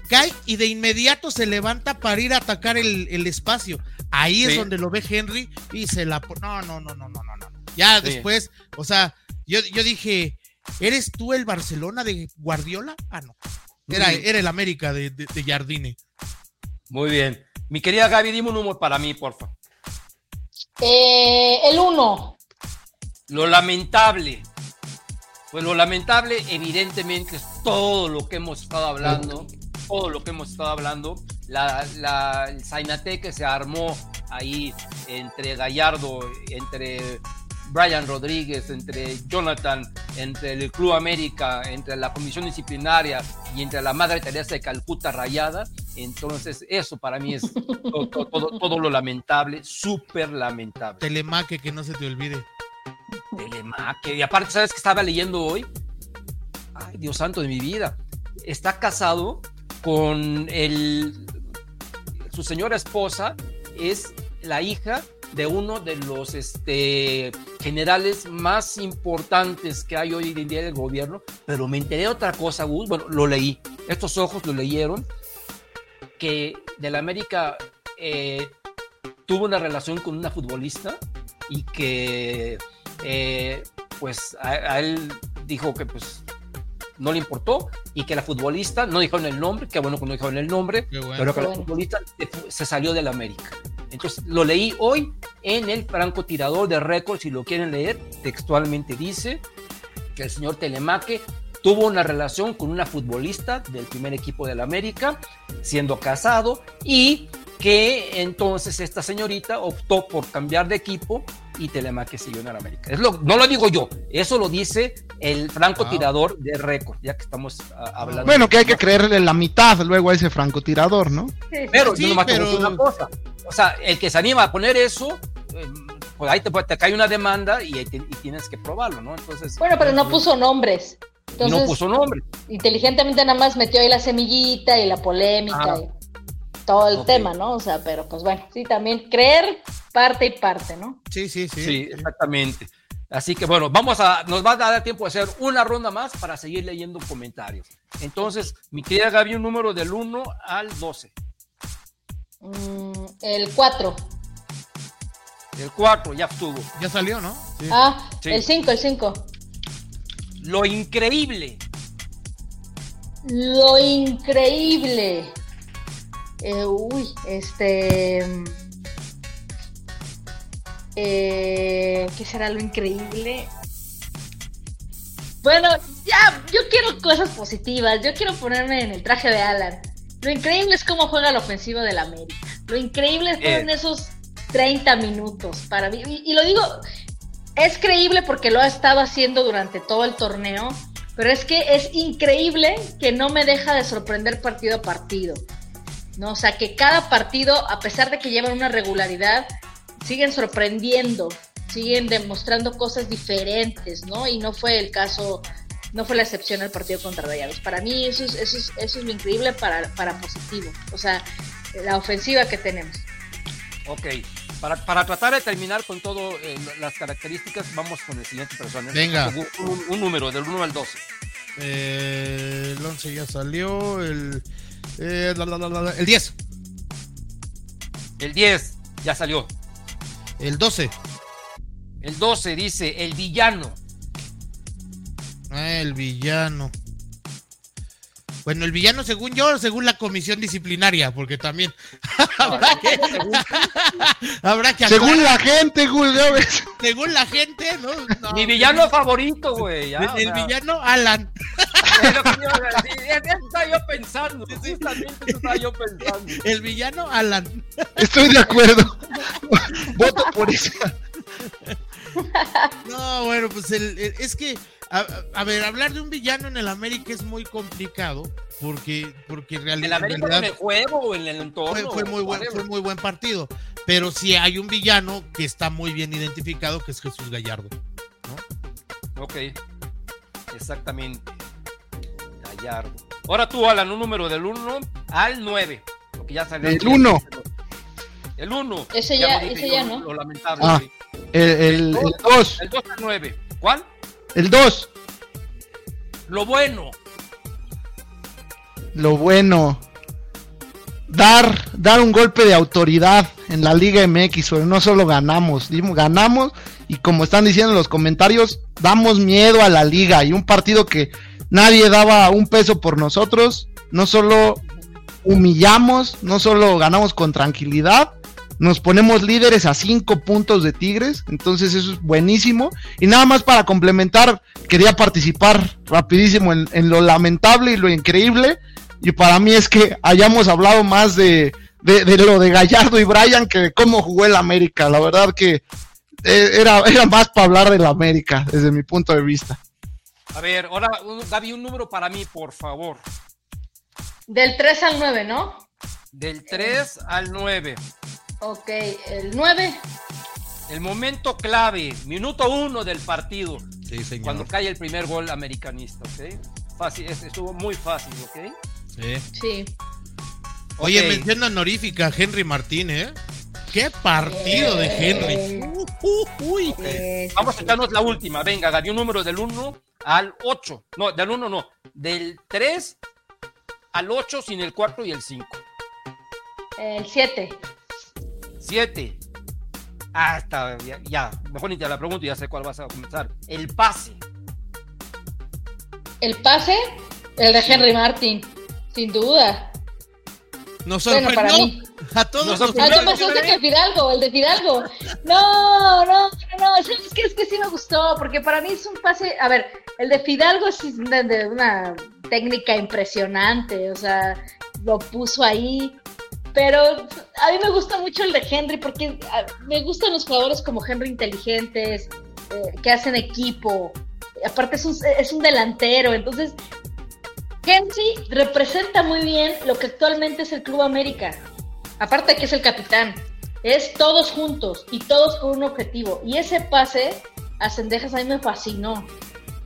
Cae y de inmediato se levanta para ir a atacar el, el espacio. Ahí es Sí. donde lo ve Henry y se la... No, no, no, no, no, no, no. Ya Sí. después, o sea, yo, yo dije, ¿eres tú el Barcelona de Guardiola? Ah, no. Era, era el América de, de, de Jardine. Muy bien. Mi querida Gaby, dime un número para mí, porfa. Eh, el uno. Lo lamentable. Pues lo lamentable, evidentemente, es todo lo que hemos estado hablando. Todo lo que hemos estado hablando. La, la, el Zainate que se armó ahí entre Gallardo, entre Brian Rodríguez, entre Jonathan, entre el Club América, entre la Comisión Disciplinaria y entre la Madre Teresa de Calcuta Rayada. Entonces, eso para mí es todo, todo- todo- todo lo lamentable, súper lamentable. Telemaque, que no se te olvide. Telemaque. Y aparte, ¿sabes qué estaba leyendo hoy? Ay, Dios santo de mi vida. Está casado con el. Su señora esposa es la hija de uno de los este, generales más importantes que hay hoy en día en el gobierno. Pero me enteré de otra cosa, Gus. Bueno, lo leí. Estos ojos lo leyeron. Que de la América eh, tuvo una relación con una futbolista y que eh, pues a él dijo que pues no le importó y que la futbolista, no dijeron el nombre, qué bueno que no dijeron el nombre, bueno. pero que la futbolista se, salió del América. Entonces lo leí hoy en el francotirador de récords, si lo quieren leer, textualmente dice que el señor Telemaque tuvo una relación con una futbolista del primer equipo del América, siendo casado, y que entonces esta señorita optó por cambiar de equipo y Telemaque siguió en el América. Es lo, no lo digo yo, eso lo dice el francotirador de récord, ya que estamos ah, hablando. Bueno, que hay que creerle la mitad luego a ese francotirador, ¿no? Pero Sí, yo nomás te pero- una cosa. O sea, el que se anima a poner eso, eh, pues ahí te, te cae una demanda y, ahí te- y tienes que probarlo, ¿no? Entonces. Bueno, pero no puso nombres. Entonces, no puso nombre. inteligentemente nada más metió ahí la semillita y la polémica Ah. y todo el tema, ¿no? O sea, pero pues bueno, sí, también creer parte y parte, ¿no? Sí, sí, sí. Sí, exactamente. Así que bueno, vamos a, nos va a dar tiempo de hacer una ronda más para seguir leyendo comentarios. Entonces, mi querida Gaby, un número del 1 al 12. Mm, el 4. El 4 ya estuvo. Ya salió, ¿no? Sí. Ah, Sí. el 5, el 5. Lo increíble. Lo increíble. Eh, uy, este. Eh, ¿Qué será lo increíble? Bueno, ya, yo quiero cosas positivas. Yo quiero ponerme en el traje de Alan. Lo increíble es cómo juega la ofensiva del América. Lo increíble fueron Eh. esos 30 minutos para mí. Y, y lo digo, es creíble porque lo ha estado haciendo durante todo el torneo, pero es que es increíble que no me deja de sorprender partido a partido. ¿No? O sea, que cada partido, a pesar de que llevan una regularidad, siguen sorprendiendo, siguen demostrando cosas diferentes, ¿no? Y no fue el caso, no fue la excepción el partido contra Rayados. Para mí eso es, eso es, eso es lo increíble para, para positivo. O sea, la ofensiva que tenemos. Ok. Para, para tratar de terminar con todas las características, vamos con el siguiente personaje. Venga. Un número, del 1 al 12. Eh, el 11 ya salió. El, eh, la, la, la, la, el 10. El 10 ya salió. El 12. El 12 dice el villano. Ah, el villano. Bueno, el villano según yo, según la comisión disciplinaria, porque también habrá que, habrá que Según la gente, ¿ves? según la gente, ¿no? No, Mi villano favorito, güey. ya, El, villano Alan. es lo que yo iba a decir, es- Eso estaba yo pensando. Justamente eso estaba yo pensando. El villano Alan. Estoy de acuerdo. Voto por eso. No, bueno, pues el, el- es que, a, a ver, hablar de un villano en el América es muy complicado, porque, porque en ¿En realidad, el América en en el realidad juego o en el entorno? fue, fue muy buen, fue muy buen partido. Pero sí hay un villano que está muy bien identificado, que es Jesús Gallardo. Ok. Exactamente. Gallardo. Ahora tú, Alan, un número del 1 al 9. Porque ya salió. El uno. El 1. Ese ya- ese ya no. Lo lamentable. Ah. sí. El 2. El 2 al 9. ¿Cuál? El 2. Lo bueno. Lo bueno. Dar, dar un golpe de autoridad en la Liga MX, pero no solo ganamos, ganamos y como están diciendo en los comentarios, damos miedo a la liga y un partido que nadie daba un peso por nosotros, no solo humillamos, no solo ganamos con tranquilidad, nos ponemos líderes a cinco puntos de Tigres, entonces eso es buenísimo. Y nada más para complementar, quería participar rapidísimo en, en lo lamentable y lo increíble. Y para mí es que hayamos hablado más de, de, de lo de Gallardo y Brian que de cómo jugó el América. La verdad que eh, era, era más para hablar del América, desde mi punto de vista. A ver, ahora, Gaby, un número para mí, por favor. Del 3 al 9, ¿no? Del 3 al 9. Ok, el 9. El momento clave, minuto 1 del partido. Sí, señor. Cuando cae el primer gol americanista, ¿ok? Fácil, es- estuvo muy fácil, ¿ok? Sí. Sí. Oye, Ok. mención honorífica a Henry Martín, ¿eh? ¡Qué partido de Henry! Eh. Uh, uh, uy. Eh, Vamos a echarnos la última. Venga, Gaby, un número del 1 al 8. No, del 1 no. Del 3 al 8 sin el 4 y el 5. El 7. 7. Ah, está, ya, ya. Mejor ni te la pregunto, ya sé cuál vas a comenzar. El pase. el pase, el de Henry Martin, sin duda. Nos sorprendió Bueno, para mí. a todos. Nos Ah, yo sorprendió. pensé que el Fidalgo, el de Fidalgo. No, no, no, no, es que, es que sí me gustó, porque para mí es un pase, a ver, el de Fidalgo es de, de una técnica impresionante, o sea, lo puso ahí, pero a mí me gusta mucho el de Henry, porque me gustan los jugadores como Henry inteligentes, eh, que hacen equipo, aparte es un, es un delantero, entonces Henry representa muy bien lo que actualmente es el Club América. Aparte de que es el capitán, es todos juntos y todos con un objetivo. Y ese pase a Cendejas a mí me fascinó,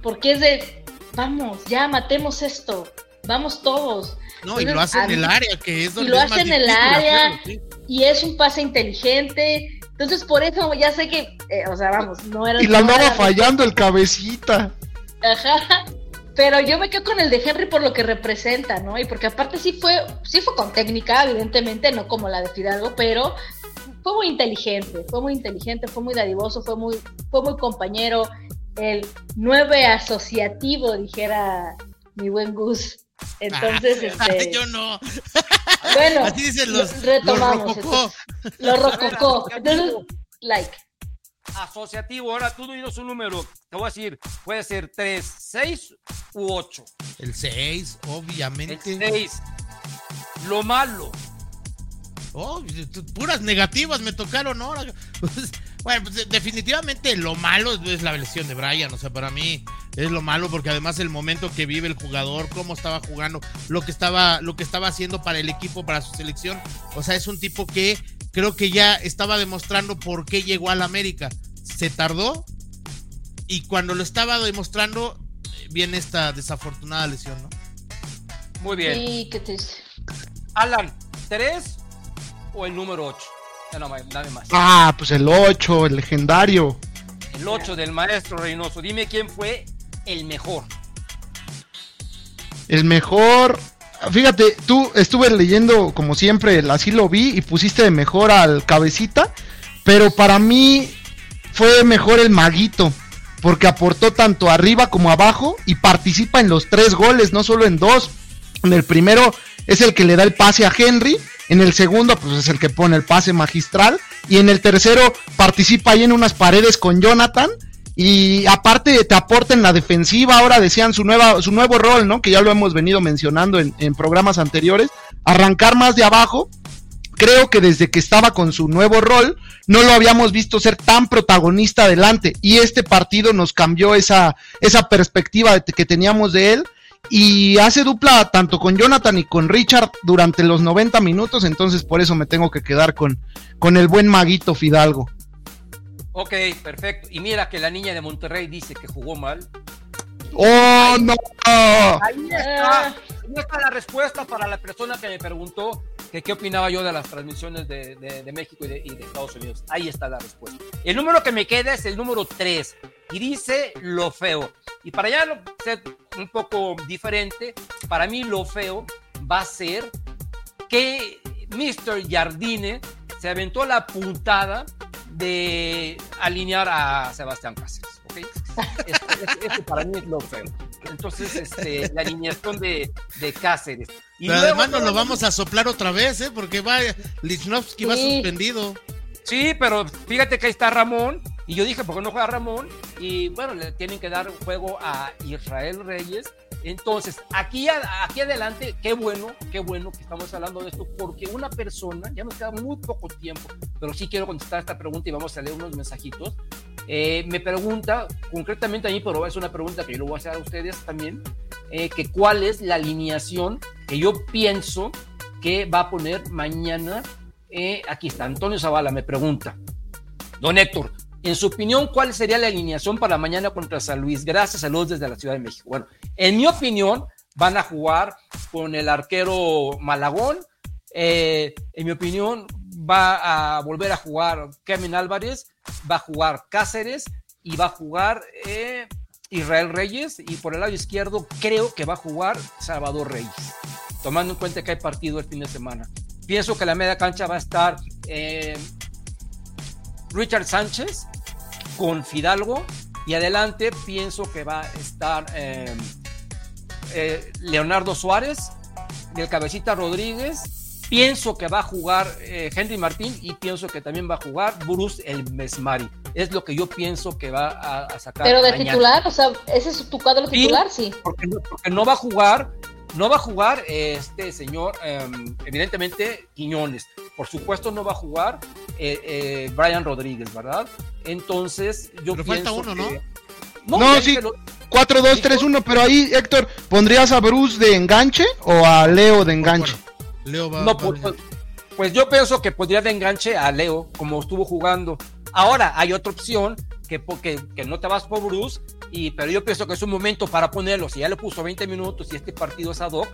porque es de, vamos, ya matemos esto, vamos todos. No, y lo hace en el área, que es donde lo es hace más en el área. hacerlo, sí. Y es un pase inteligente. Entonces, por eso ya sé que, eh, o sea, vamos, no era... Y la andaba fallando el cabecita. Ajá. Pero yo me quedo con el de Henry por lo que representa, ¿no? Y porque aparte sí fue, sí fue con técnica, evidentemente, no como la de Fidalgo, pero fue muy inteligente, fue muy inteligente, fue muy dadivoso, fue muy, fue muy compañero, el nueve asociativo, dijera mi buen Gus. Entonces, Ay, este, yo no. bueno, Así dicen los, los rococó. entonces, lo rococó. Entonces, like. Asociativo, ahora tú dinos un número. Te voy a decir, puede ser 3, 6 u 8. El 6, El obviamente. 6. Lo malo. Oh, puras negativas me tocaron ahora. Pues, bueno, pues definitivamente lo malo es- la lesión de Brian. O sea, para mí es lo malo porque además el momento que vive el jugador, cómo estaba jugando, lo que estaba, lo que estaba haciendo para el equipo, para su selección. O sea, es un tipo que creo que ya estaba demostrando por qué llegó al América. Se tardó y cuando lo estaba demostrando viene esta desafortunada lesión, ¿no? Muy bien. Sí, qué triste. Alan, ¿3 o el número 8? Ya no, dame más. Ah, pues el 8, el legendario. El 8 del maestro Reynoso. Dime quién fue el mejor. El mejor. Fíjate, tú estuve leyendo como siempre, así lo vi y pusiste de mejor al cabecita, pero para mí fue mejor el maguito, porque aportó tanto arriba como abajo y participa en los tres goles, no solo en dos. En el primero es el que le da el pase a Henry, en el segundo pues es el que pone el pase magistral y en el tercero participa ahí en unas paredes con Jonathan y aparte te aporta en la defensiva, ahora decían su, nueva, su nuevo rol, ¿no? Que ya lo hemos venido mencionando en, en programas anteriores, arrancar más de abajo. Creo que desde que estaba con su nuevo rol, no lo habíamos visto ser tan protagonista adelante. Y este partido nos cambió esa, esa perspectiva que teníamos de él. Y hace dupla tanto con Jonathan y con Richard durante los 90 minutos. Entonces por eso me tengo que quedar con, con el buen maguito Fidalgo. Ok, perfecto. Y mira que la niña de Monterrey dice que jugó mal. ¡Oh, no! Ahí está. Ah. Ahí está la respuesta para la persona que me preguntó que qué opinaba yo de las transmisiones de, de- de México y de, y de Estados Unidos. Ahí está la respuesta. El número que me queda es el número 3 y dice lo feo. Y para ya lo- ser un poco diferente, para mí lo feo va a ser que Mr. Jardine se aventó la puntada de alinear a Sebastián Cáceres. Eso para mí es lo feo. Entonces, este, la alineación de, de Cáceres. Y Pero luego además nos lo vamos a soplar otra vez, ¿eh? Porque va, Lichnowsky va suspendido. Sí, pero fíjate que ahí está Ramón. Y yo dije, ¿por qué no juega Ramón? Y bueno, le tienen que dar juego a Israel Reyes. Entonces, aquí, aquí adelante, qué bueno, qué bueno que estamos hablando de esto, porque una persona, ya nos queda muy poco tiempo, pero sí quiero contestar esta pregunta y vamos a leer unos mensajitos. Eh, me pregunta, concretamente a mí, pero es una pregunta que yo le voy a hacer a ustedes también, eh, que cuál es la alineación que yo pienso que va a poner mañana. Eh, aquí está, Antonio Zavala me pregunta. Don Héctor, en su opinión, ¿cuál sería la alineación para mañana contra San Luis? Gracias, saludos desde la Ciudad de México. Bueno, en mi opinión, van a jugar con el arquero Malagón. Eh, en mi opinión, va a volver a jugar Kevin Álvarez, va a jugar Cáceres y va a jugar eh, Israel Reyes. Y por el lado izquierdo, creo que va a jugar Salvador Reyes, tomando en cuenta que hay partido el fin de semana. Pienso que la media cancha va a estar eh, Richard Sánchez con Fidalgo y adelante pienso que va a estar eh, eh, Leonardo Suárez, del Cabecita Rodríguez. Pienso que va a jugar eh, Henry Martín y pienso que también va a jugar Bruce el Mesmari. Es lo que yo pienso que va a, a sacar. Pero de mañana. titular, o sea, ese es tu cuadro Sí. titular, sí. porque no, porque no va a jugar, no va a jugar este señor, eh, evidentemente Quiñones. Por supuesto no va a jugar eh, eh, Brian Rodríguez, ¿verdad? Entonces yo Pero pienso falta uno, ¿no? que- No, ya sí. dije lo- 4-2-3-1, pero ahí, Héctor, ¿pondrías a Bruce de enganche o a Leo de enganche? Leo va, no, pues, pues- pues yo pienso que podría de enganche a Leo, como estuvo jugando. Ahora hay otra opción que, que, que no te vas por Bruce, y, pero yo pienso que es un momento para ponerlo. Si ya le puso 20 minutos y este partido es ad hoc,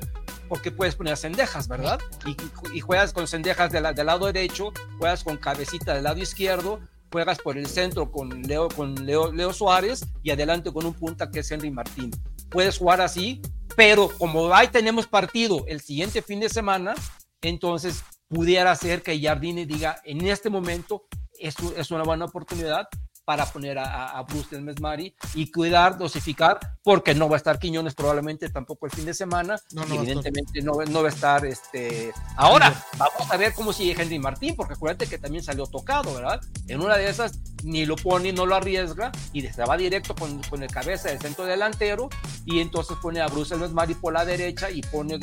porque puedes poner a Cendejas, ¿verdad? Y, y juegas con Cendejas de la- del lado derecho, juegas con Cabecita del lado izquierdo, juegas por el centro con Leo, con Leo, Leo Suárez y adelante con un punta que es Henry Martín. Puedes jugar así, pero como ahí tenemos partido el siguiente fin de semana, entonces pudiera ser que Jardine diga en este momento es una buena oportunidad para poner a, a- Bruce del Mesmari y cuidar, dosificar, porque no va a estar Quiñones probablemente tampoco el fin de semana, No, evidentemente no, no va a estar este ahora vamos a ver cómo sigue Henry Martín porque acuérdate que también salió tocado verdad en una de esas ni lo pone no lo arriesga y se va directo con, con el cabeza del centro delantero y entonces pone a Bruce el Mari por la derecha y pone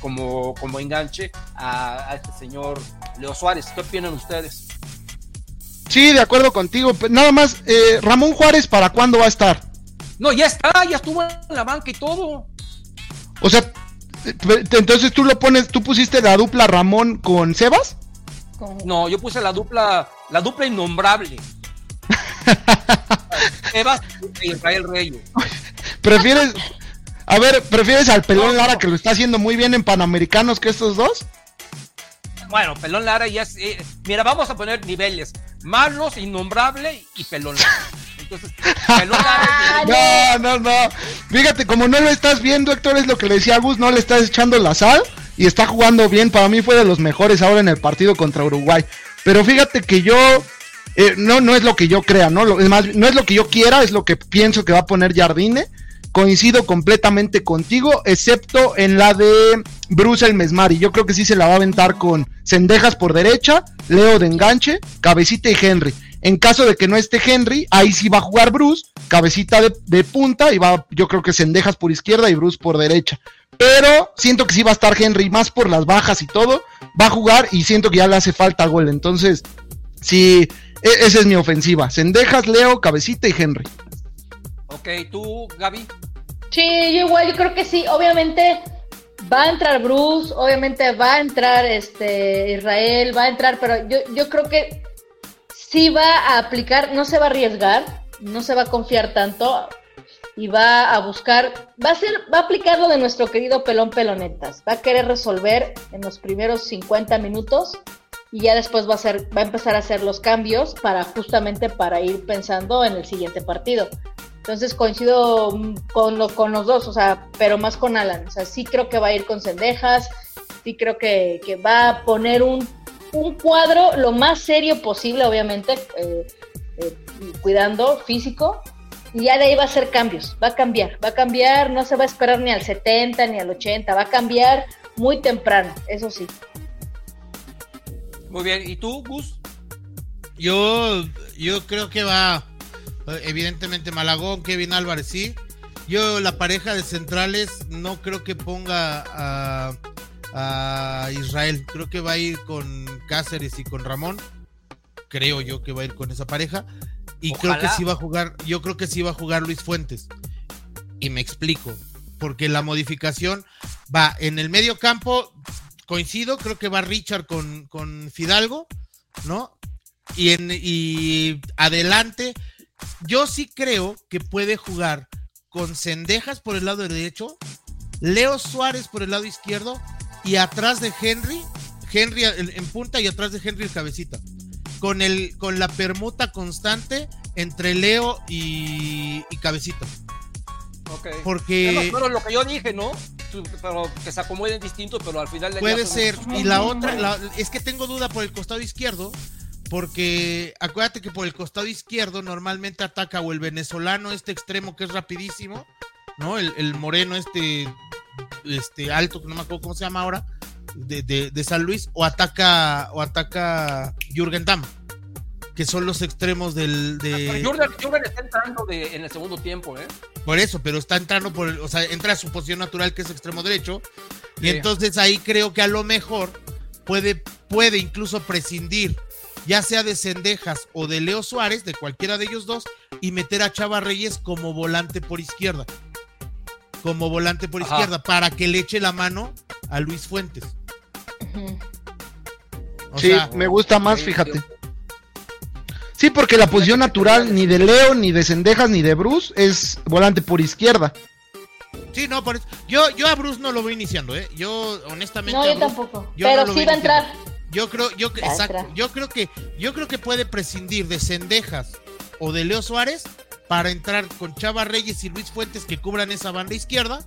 como, como enganche a, a este señor Leo Suárez. ¿qué opinan ustedes? Sí, de acuerdo contigo. Nada más, eh, Ramón Juárez, ¿para cuándo va a estar? no ya está ya estuvo en la banca y todo O sea, entonces tú lo pones, tú pusiste la dupla Ramón con Sebas. No yo puse la dupla la dupla innombrable Evas e Israel Reyes ¿Prefieres, a ver, prefieres al pelón Lara que lo está haciendo muy bien en Panamericanos que estos dos? Bueno, Pelón Lara ya es. eh, mira, vamos a poner niveles: Marlos, Innombrable y Pelón Lara. Entonces, Pelón Lara. No, no, no. Fíjate, como no lo estás viendo, Héctor, es lo que le decía a Gus, no le estás echando la sal y está jugando bien. Para mí fue de los mejores ahora en el partido contra Uruguay. Pero fíjate que yo, eh, no, no es lo que yo crea, ¿no? Lo- es más, no es lo que yo quiera, es lo que pienso que va a poner Jardine. Coincido completamente contigo, excepto en la de Bruce el Mesmari. Yo creo que sí se la va a aventar con Cendejas por derecha, Leo de enganche, Cabecita y Henry. En caso de que no esté Henry, ahí sí va a jugar Bruce, Cabecita de, punta y va, yo creo que Cendejas por izquierda y Bruce por derecha. Pero siento que sí va a estar Henry más por las bajas y todo. Va a jugar y siento que ya le hace falta gol. Entonces, sí, e- esa es mi ofensiva. Cendejas, Leo, Cabecita y Henry. Ok, tú, Gaby. Sí, yo igual, yo creo que sí. Obviamente va a entrar Bruce, obviamente va a entrar este Israel, va a entrar, pero yo, yo creo que sí va a aplicar, no se va a arriesgar, no se va a confiar tanto y va a buscar, va a ser, va a aplicar lo de nuestro querido pelón pelonetas, va a querer resolver en los primeros 50 minutos y ya después va a hacer, va a empezar a hacer los cambios para justamente para ir pensando en el siguiente partido. Entonces coincido mm, con, lo, con los dos, o sea, pero más con Alan. O sea, sí creo que va a ir con Cendejas, sí creo que, que va a poner un, un cuadro lo más serio posible, obviamente, eh, eh, cuidando físico, y ya de ahí va a hacer cambios, va a cambiar, va a cambiar, no se va a esperar ni al 70 ni al 80, va a cambiar muy temprano, eso sí. Muy bien, ¿y tú, Gus? Yo, yo creo que va, evidentemente Malagón, Kevin Álvarez, sí. Yo la pareja de centrales no creo que ponga a, a Israel. Creo que va a ir con Cáceres y con Ramón. Creo yo que va a ir con esa pareja. Y creo que sí va a jugar, yo creo que sí va a jugar Luis Fuentes. Y me explico. Porque la modificación va en el medio campo, coincido, creo que va Richard con, con Fidalgo, ¿no? Y, en, y adelante, yo sí creo que puede jugar con Cendejas por el lado derecho, Leo Suárez por el lado izquierdo y atrás de Henry, Henry en, punta y atrás de Henry el cabecita. Con, el, con la permuta constante entre Leo y, y cabecita. Ok. Porque pero lo que yo dije, ¿no? Pero que se acomoden distinto, pero al final Puede ser. Y la otra, la- es que tengo duda por el costado izquierdo, porque acuérdate que por el costado izquierdo normalmente ataca o el venezolano, este extremo que es rapidísimo, ¿no? El, el moreno, este este alto, que no me acuerdo cómo se llama ahora, de, de, de San Luis, o ataca, o ataca Jürgen Damm, que son los extremos del. De... Jürgen, Jürgen está entrando de, en el segundo tiempo, ¿eh? Por eso, pero está entrando por, el- o sea, entra a su posición natural que es extremo derecho. Y entonces ahí creo que a lo mejor puede, puede incluso prescindir, ya sea de Cendejas o de Leo Suárez, de cualquiera de ellos dos, y meter a Chava Reyes como volante por izquierda. Como volante por Ajá. izquierda, para que le eche la mano a Luis Fuentes. O sí, sea, me gusta más, fíjate. sí. Porque la posición natural ni de Leo, ni de Cendejas, ni de Bruce es volante por izquierda. sí, no, por eso. Yo, yo a Bruce no lo voy iniciando, ¿eh? Yo, honestamente. No, yo Bruce- tampoco. yo Pero no sí va a entrar. Yo creo, yo, exacto, yo creo que, yo creo que puede prescindir de Cendejas o de Leo Suárez para entrar con Chava Reyes y Luis Fuentes que cubran esa banda izquierda.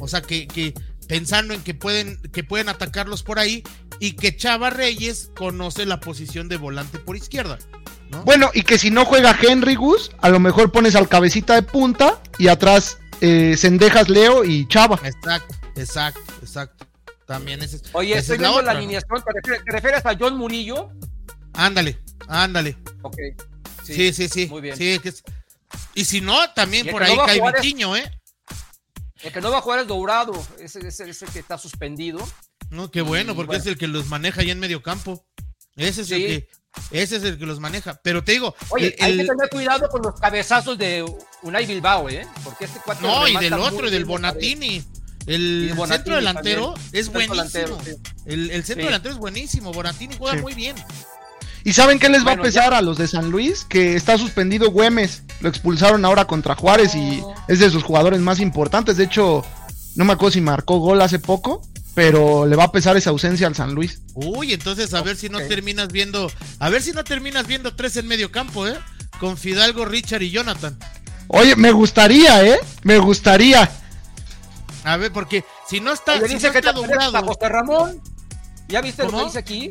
O sea que, que pensando en que pueden, que pueden atacarlos por ahí y que Chava Reyes conoce la posición de volante por izquierda. ¿no? Bueno, y que si no juega Henry Gus, a lo mejor pones al cabecita de punta y atrás eh, Cendejas, Leo y Chava. Exacto, exacto, exacto. También ese es. Oye, estoy es viendo la, otra, alineación. ¿Te refieres, te refieres a John Murillo? Ándale, ándale. Ok. Sí, sí, sí. Muy bien. Sí, que es- Y si no, también el por ahí no cae es- Vitiño, ¿eh? El que no va a jugar es Dourado. Ese ese- ese que está suspendido. No, qué bueno, porque bueno. es el que los maneja ahí en medio campo. Ese es el que, ese es el que los maneja. Pero te digo, Oye, el- hay que el- tener cuidado con los cabezazos de Unai Bilbao, ¿eh? Porque este cuate no, y del otro, y del. Bonatini. El Bonatini centro delantero también. es buenísimo. delantero, sí. El, el centro Sí. delantero es buenísimo. Bonatini juega Sí. muy bien. ¿Y saben qué les va Bueno, a pesar a los de San Luis? Que está suspendido Güemes. Lo expulsaron ahora contra Juárez y es de sus jugadores más importantes. De hecho, no me acuerdo si marcó gol hace poco, pero le va a pesar esa ausencia al San Luis. Uy, entonces a ver si no terminas viendo, a ver si no terminas viendo tres en medio campo, ¿eh? Con Fidalgo, Richard y Jonathan. Oye, me gustaría, ¿eh? Me gustaría. A ver, porque si no está, Oye, si dice no que está a doblado, José Ramón. ¿Ya viste lo ¿Cómo? que dice aquí?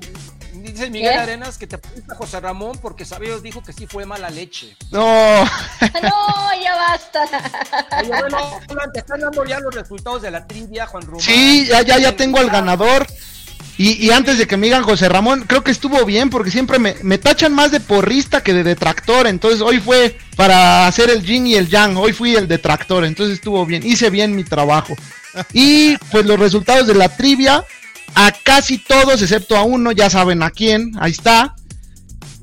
Dice Miguel ¿Qué? Arenas que te pusiste a José Ramón porque Sabio dijo que sí fue mala leche. No, No, ya basta. Oye, bueno, te están dando ya los resultados de la trivia, Juan Román. sí, ya, ya, ya tengo al ganador. Y, antes de que me digan José Ramón, creo que estuvo bien porque siempre me, me tachan más de porrista que de detractor. Entonces hoy fue para hacer el yin y el yang. Hoy fui el detractor, entonces estuvo bien. Hice bien mi trabajo. Y pues los resultados de la trivia, a casi todos, excepto a uno, ya saben a quién, ahí está.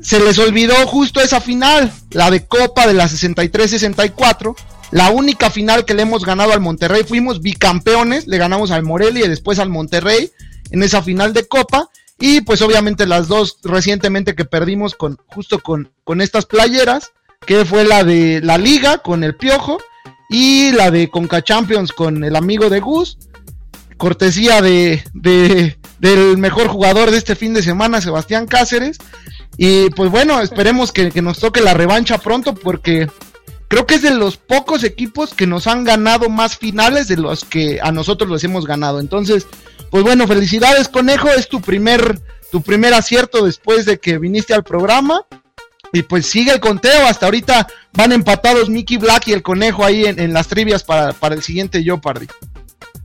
Se les olvidó justo esa final, la de Copa de la 63-64. La única final que le hemos ganado al Monterrey, fuimos bicampeones, le ganamos al Morelia y después al Monterrey en esa final de Copa. Y pues obviamente las dos recientemente que perdimos con justo con, con estas playeras, que fue la de la liga con el Piojo y la de Conca Champions con el amigo de Gus. Cortesía de, de- del mejor jugador de este fin de semana, Sebastián Cáceres. Y pues bueno, esperemos que, que nos toque la revancha pronto porque creo que es de los pocos equipos que nos han ganado más finales de los que a nosotros los hemos ganado. Entonces, pues bueno, felicidades Conejo, es tu primer, tu primer acierto después de que viniste al programa. Y pues sigue el conteo, hasta ahorita van empatados Mickey Black y el Conejo ahí en, en las trivias para, para el siguiente Jeopardy.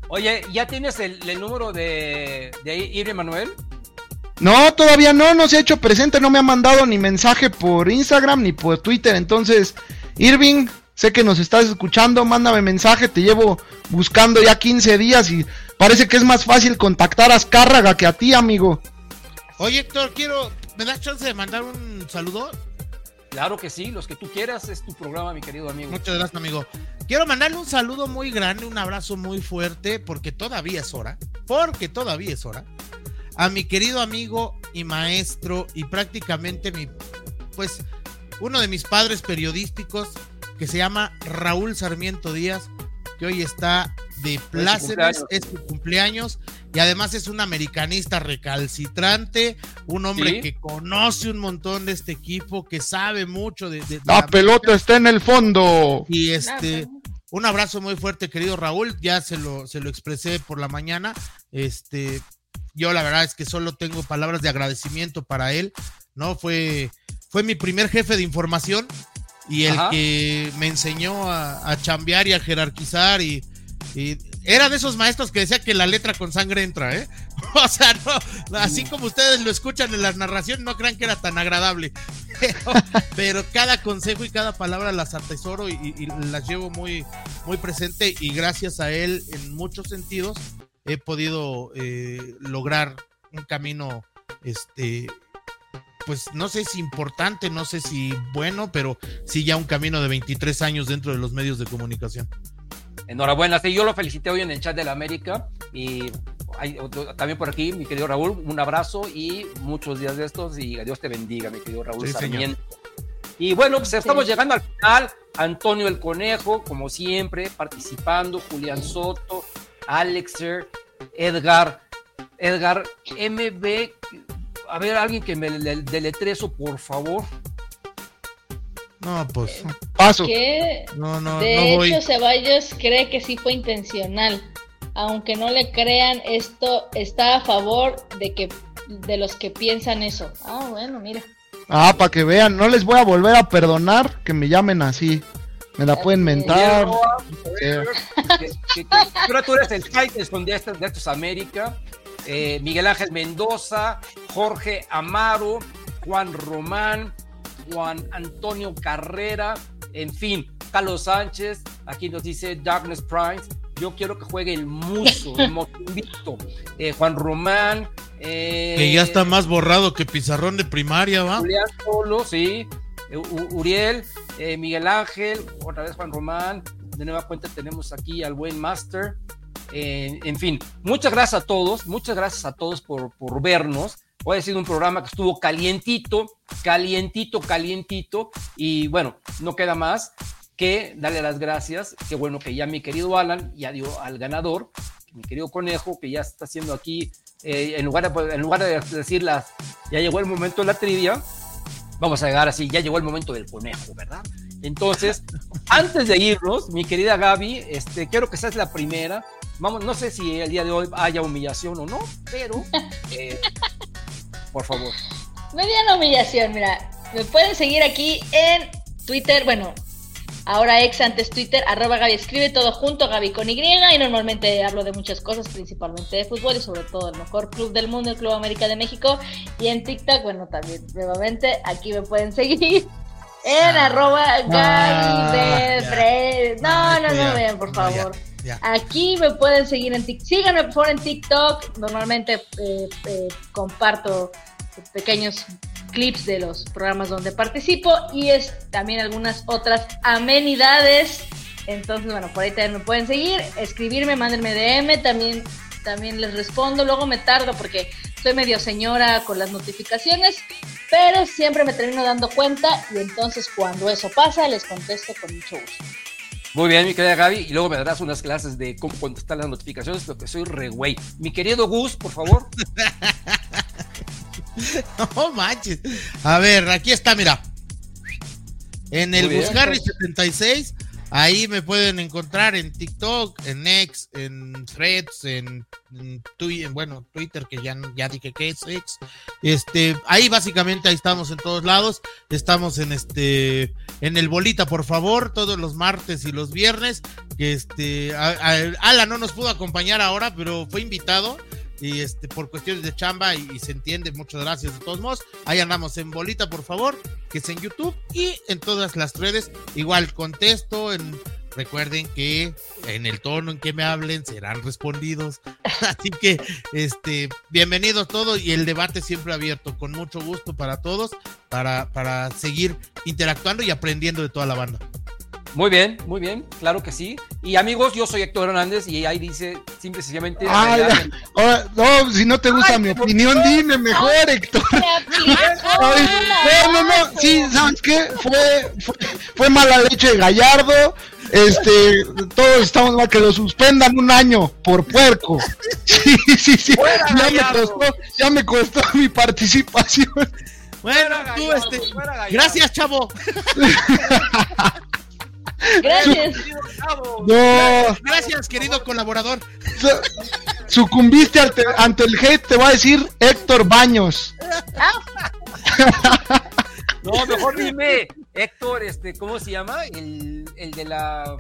Oye, ¿ya tienes el, el número de, de Irving Manuel? No, todavía no, no se ha hecho presente, no me ha mandado ni mensaje por Instagram ni por Twitter. Entonces, Irving, sé que nos estás escuchando, mándame mensaje, te llevo buscando ya 15 días y parece que es más fácil contactar a Azcárraga que a ti, amigo. Oye, Héctor, quiero, ¿me das chance de mandar un saludo? Claro que sí, los que tú quieras, es tu programa, mi querido amigo. Muchas gracias, amigo. Quiero mandarle un saludo muy grande, un abrazo muy fuerte, porque todavía es hora, porque todavía es hora, a mi querido amigo y maestro y prácticamente mi, pues, uno de mis padres periodísticos, que se llama Raúl Sarmiento Díaz, que hoy está de plácemes, es su cumpleaños, y además es un americanista recalcitrante, un hombre Sí. que conoce un montón de este equipo, que sabe mucho de... de- de La la- pelota está en el fondo. y este, un abrazo muy fuerte, querido Raúl. Ya se lo, se lo expresé por la mañana. Este, yo la verdad es que solo tengo palabras de agradecimiento para él. ¿No? Fue, fue mi primer jefe de información y el Ajá. que me enseñó a, a chambear y a jerarquizar y, y era de esos maestros que decía que la letra con sangre entra, ¿eh? O sea, no, así como ustedes lo escuchan en las narraciones, no crean que era tan agradable. Pero, cada consejo y cada palabra las atesoro y, las llevo muy, muy presente y gracias a él, en muchos sentidos, he podido eh, lograr un camino, este, pues no sé si importante, no sé si bueno, pero sí ya un camino de 23 años dentro de los medios de comunicación. Enhorabuena, sí, yo lo felicité hoy en el chat de la América y también por aquí, mi querido Raúl, un abrazo y muchos días de estos y Dios te bendiga, mi querido Raúl Sarmiento. Y bueno, pues estamos llegando al final. Antonio el Conejo, como siempre, participando, Julián Soto, Alexer, Edgar, Edgar MB. A ver, alguien que me deletre eso, por favor. No, pues paso. no, no, de hecho, Ceballos cree que sí fue intencional. Aunque no le crean, esto está a favor de que de los que piensan eso. Ah, bueno, mira. Ah, para que vean, no les voy a volver a perdonar que me llamen así. Me la pueden mentar. Pero tú eres el Tyson de, estos, de estos América. Eh, Miguel Ángel Mendoza, Jorge Amaro, Juan Román, Juan Antonio Carrera, en fin, Carlos Sánchez, aquí nos dice Darkness Price, yo quiero que juegue el muso, el motivito, eh, Juan Román. Eh, que ya está más borrado que pizarrón de primaria, ¿va? Julián Solo, sí. Eh, Uriel, Miguel Ángel, otra vez Juan Román. De nueva cuenta tenemos aquí al buen Master. En fin, muchas gracias a todos, muchas gracias a todos por, por vernos. Hoy ha sido un programa que estuvo calientito, calientito, calientito. Y bueno, no queda más que darle las gracias. Qué bueno que ya mi querido Alan ya dio al ganador, mi querido Conejo, que ya está haciendo aquí, eh, en, lugar de, en lugar de decir ya llegó el momento de la trivia, vamos a llegar así, ya llegó el momento del conejo, ¿verdad? Entonces, antes de irnos, mi querida Gaby, este, quiero que seas la primera. Vamos, no sé si el día de hoy haya humillación o no, pero eh, por favor. Mediana humillación, mira. Me pueden seguir aquí en Twitter, bueno, ahora ex antes Twitter, arroba Gaby escribe todo junto, Gaby con Y, y normalmente hablo de muchas cosas, principalmente de fútbol y sobre todo el mejor club del mundo, el Club América de México. Y en TikTok, bueno, también nuevamente aquí me pueden seguir. En ah, arroba Gaby de No, no, no, vean, por favor. Aquí me pueden seguir en TikTok. Síganme por favor en TikTok. Normalmente eh, eh, comparto pequeños clips de los programas donde participo y es también algunas otras amenidades. Entonces, bueno, por ahí también me pueden seguir, escribirme, mándenme DM, también, también les respondo. Luego me tardo porque soy medio señora con las notificaciones, pero siempre me termino dando cuenta y entonces cuando eso pasa les contesto con mucho gusto. Muy bien, mi querida Gaby, y luego me darás unas clases de cómo contestar las notificaciones, porque soy re güey. Mi querido Gus, por favor. no manches. A ver, aquí está, mira. En el Buscarry 76 Ahí me pueden encontrar en TikTok, en X, en Threads, en, Twitter, bueno, Twitter, que ya, ya dije que es X. Este, ahí básicamente ahí estamos en todos lados. Estamos en este, en el bolita, por favor, todos los martes y los viernes. Que este, Ala no nos pudo acompañar ahora, pero fue invitado y este por cuestiones de chamba y, se entiende, muchas gracias de todos modos. Ahí andamos en bolita, por favor, que es en YouTube y en todas las redes. Igual contesto en recuerden que en el tono en que me hablen serán respondidos. Así que este bienvenidos todos y el debate siempre abierto con mucho gusto para todos para para seguir interactuando y aprendiendo de toda la banda. Muy bien, muy bien, claro que sí. Y amigos, yo soy Héctor Hernández y ahí dice simple y sencillamente. no, si no te gusta mi opinión, dime mejor, Héctor. no, no, no, sí, ¿sabes qué? Fue, fue, mala leche de Gallardo. Este, todos estamos mal que lo suspendan un año por puerco. Sí, sí, sí. ya me costó, ya me costó mi participación. Bueno, tú, este, gracias, chavo. Gracias. No. Gracias, querido colaborador. Sucumbiste ante, el hate, te va a decir Héctor Baños. No, mejor dime, Héctor, este, ¿cómo se llama? El, el de la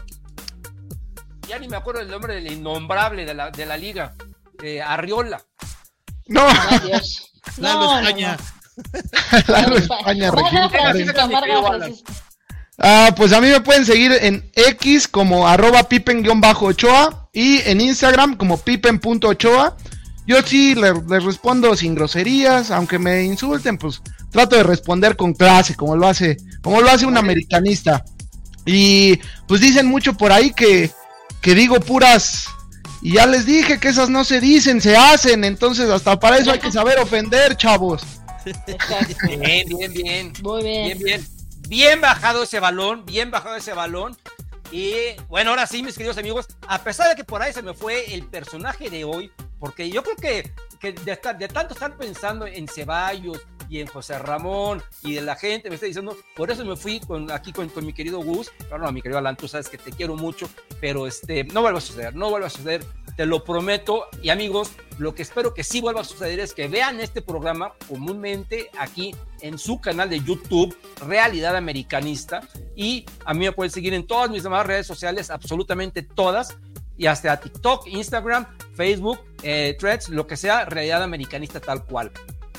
ya ni me acuerdo el nombre del innombrable de la, de la liga, eh, Arriola. No, Dios. Lalo No, no, España. Lalo. España, Regina Ah, pues a mí me pueden seguir en X como arroba pipen-ochoa y en Instagram como pipen.ochoa. Yo sí le- les respondo sin groserías, aunque me insulten, pues trato de responder con clase, como lo hace, como lo hace un americanista. Y pues dicen mucho por ahí que, que digo puras, y ya les dije que esas no se dicen, se hacen, entonces hasta para eso hay que saber ofender, chavos. Bien, bien, bien. Muy bien. Bien, bien. Bien bajado ese balón, bien bajado ese balón. Y bueno, ahora sí, mis queridos amigos, a pesar de que por ahí se me fue el personaje de hoy, porque yo creo que, que de, tanto estar pensando en Ceballos y en José Ramón y de la gente, me está diciendo, por eso me fui con, aquí con, con mi querido Gus, claro, no, mi querido Alan, tú sabes que te quiero mucho, pero este, no vuelva a suceder, no vuelva a suceder, te lo prometo. Y amigos, lo que espero que sí vuelva a suceder es que vean este programa comúnmente aquí en su canal de YouTube, Realidad Americanista. Y a mí me pueden seguir en todas mis demás redes sociales, absolutamente todas. Y hasta TikTok, Instagram, Facebook, eh, Threads, lo que sea, Realidad Americanista tal cual.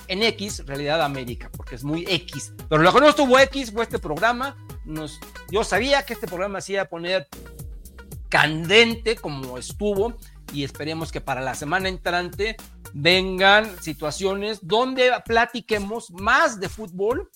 En X, Realidad América, porque es muy X. Pero lo que no estuvo X fue este programa. Nos, yo sabía que este programa se iba a poner candente como estuvo y esperemos que para la semana entrante vengan situaciones donde platiquemos más de fútbol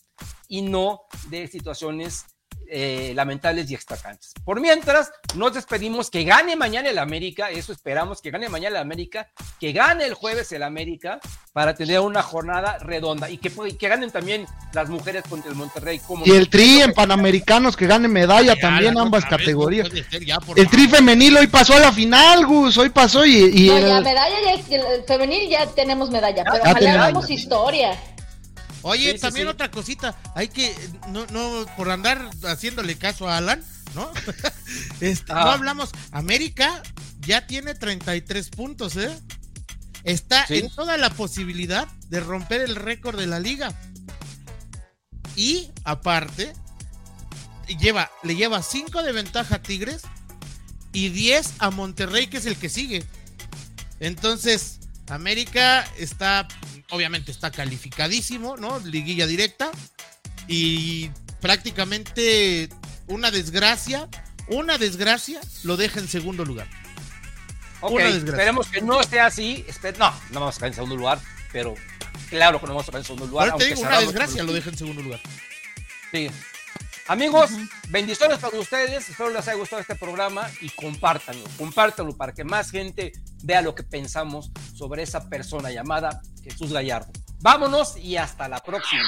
y no de situaciones eh, lamentables y extracantes. Por mientras, nos despedimos. Que gane mañana el América, eso esperamos, que gane mañana el América, que gane el jueves el América para tener una jornada redonda y que, que ganen también las mujeres contra el Monterrey. Como Y el tri en Panamericanos que gane medalla Ya, también ambas categorías. no ya, El tri femenil hoy pasó a la final, Gus, hoy pasó y, y No, el- ya medalla, ya, el femenil ya tenemos medalla, pero ya ojalá tenemos. hagamos historia. Oye, Sí, también sí. otra cosita, hay que, no, no, por andar haciéndole caso a Alan, ¿no? Este, Ah. No hablamos, América ya tiene 33 puntos, ¿eh? Está en toda la posibilidad de romper el récord de la liga. Y aparte, lleva, le lleva 5 de ventaja a Tigres y 10 a Monterrey, que es el que sigue. Entonces, América está, obviamente está calificadísimo, ¿no? Liguilla directa. Y prácticamente una desgracia, una desgracia lo deja en segundo lugar. Ok, Una esperemos que no esté así. No, no vamos a caer en segundo lugar, pero claro que no vamos a caer en segundo lugar. Te digo, una desgracia lo deja en segundo lugar. Sí. Amigos, bendiciones para ustedes. Espero les haya gustado este programa y compártanlo. Compártanlo para que más gente vea lo que pensamos sobre esa persona llamada Jesús Gallardo. Vámonos y hasta la próxima.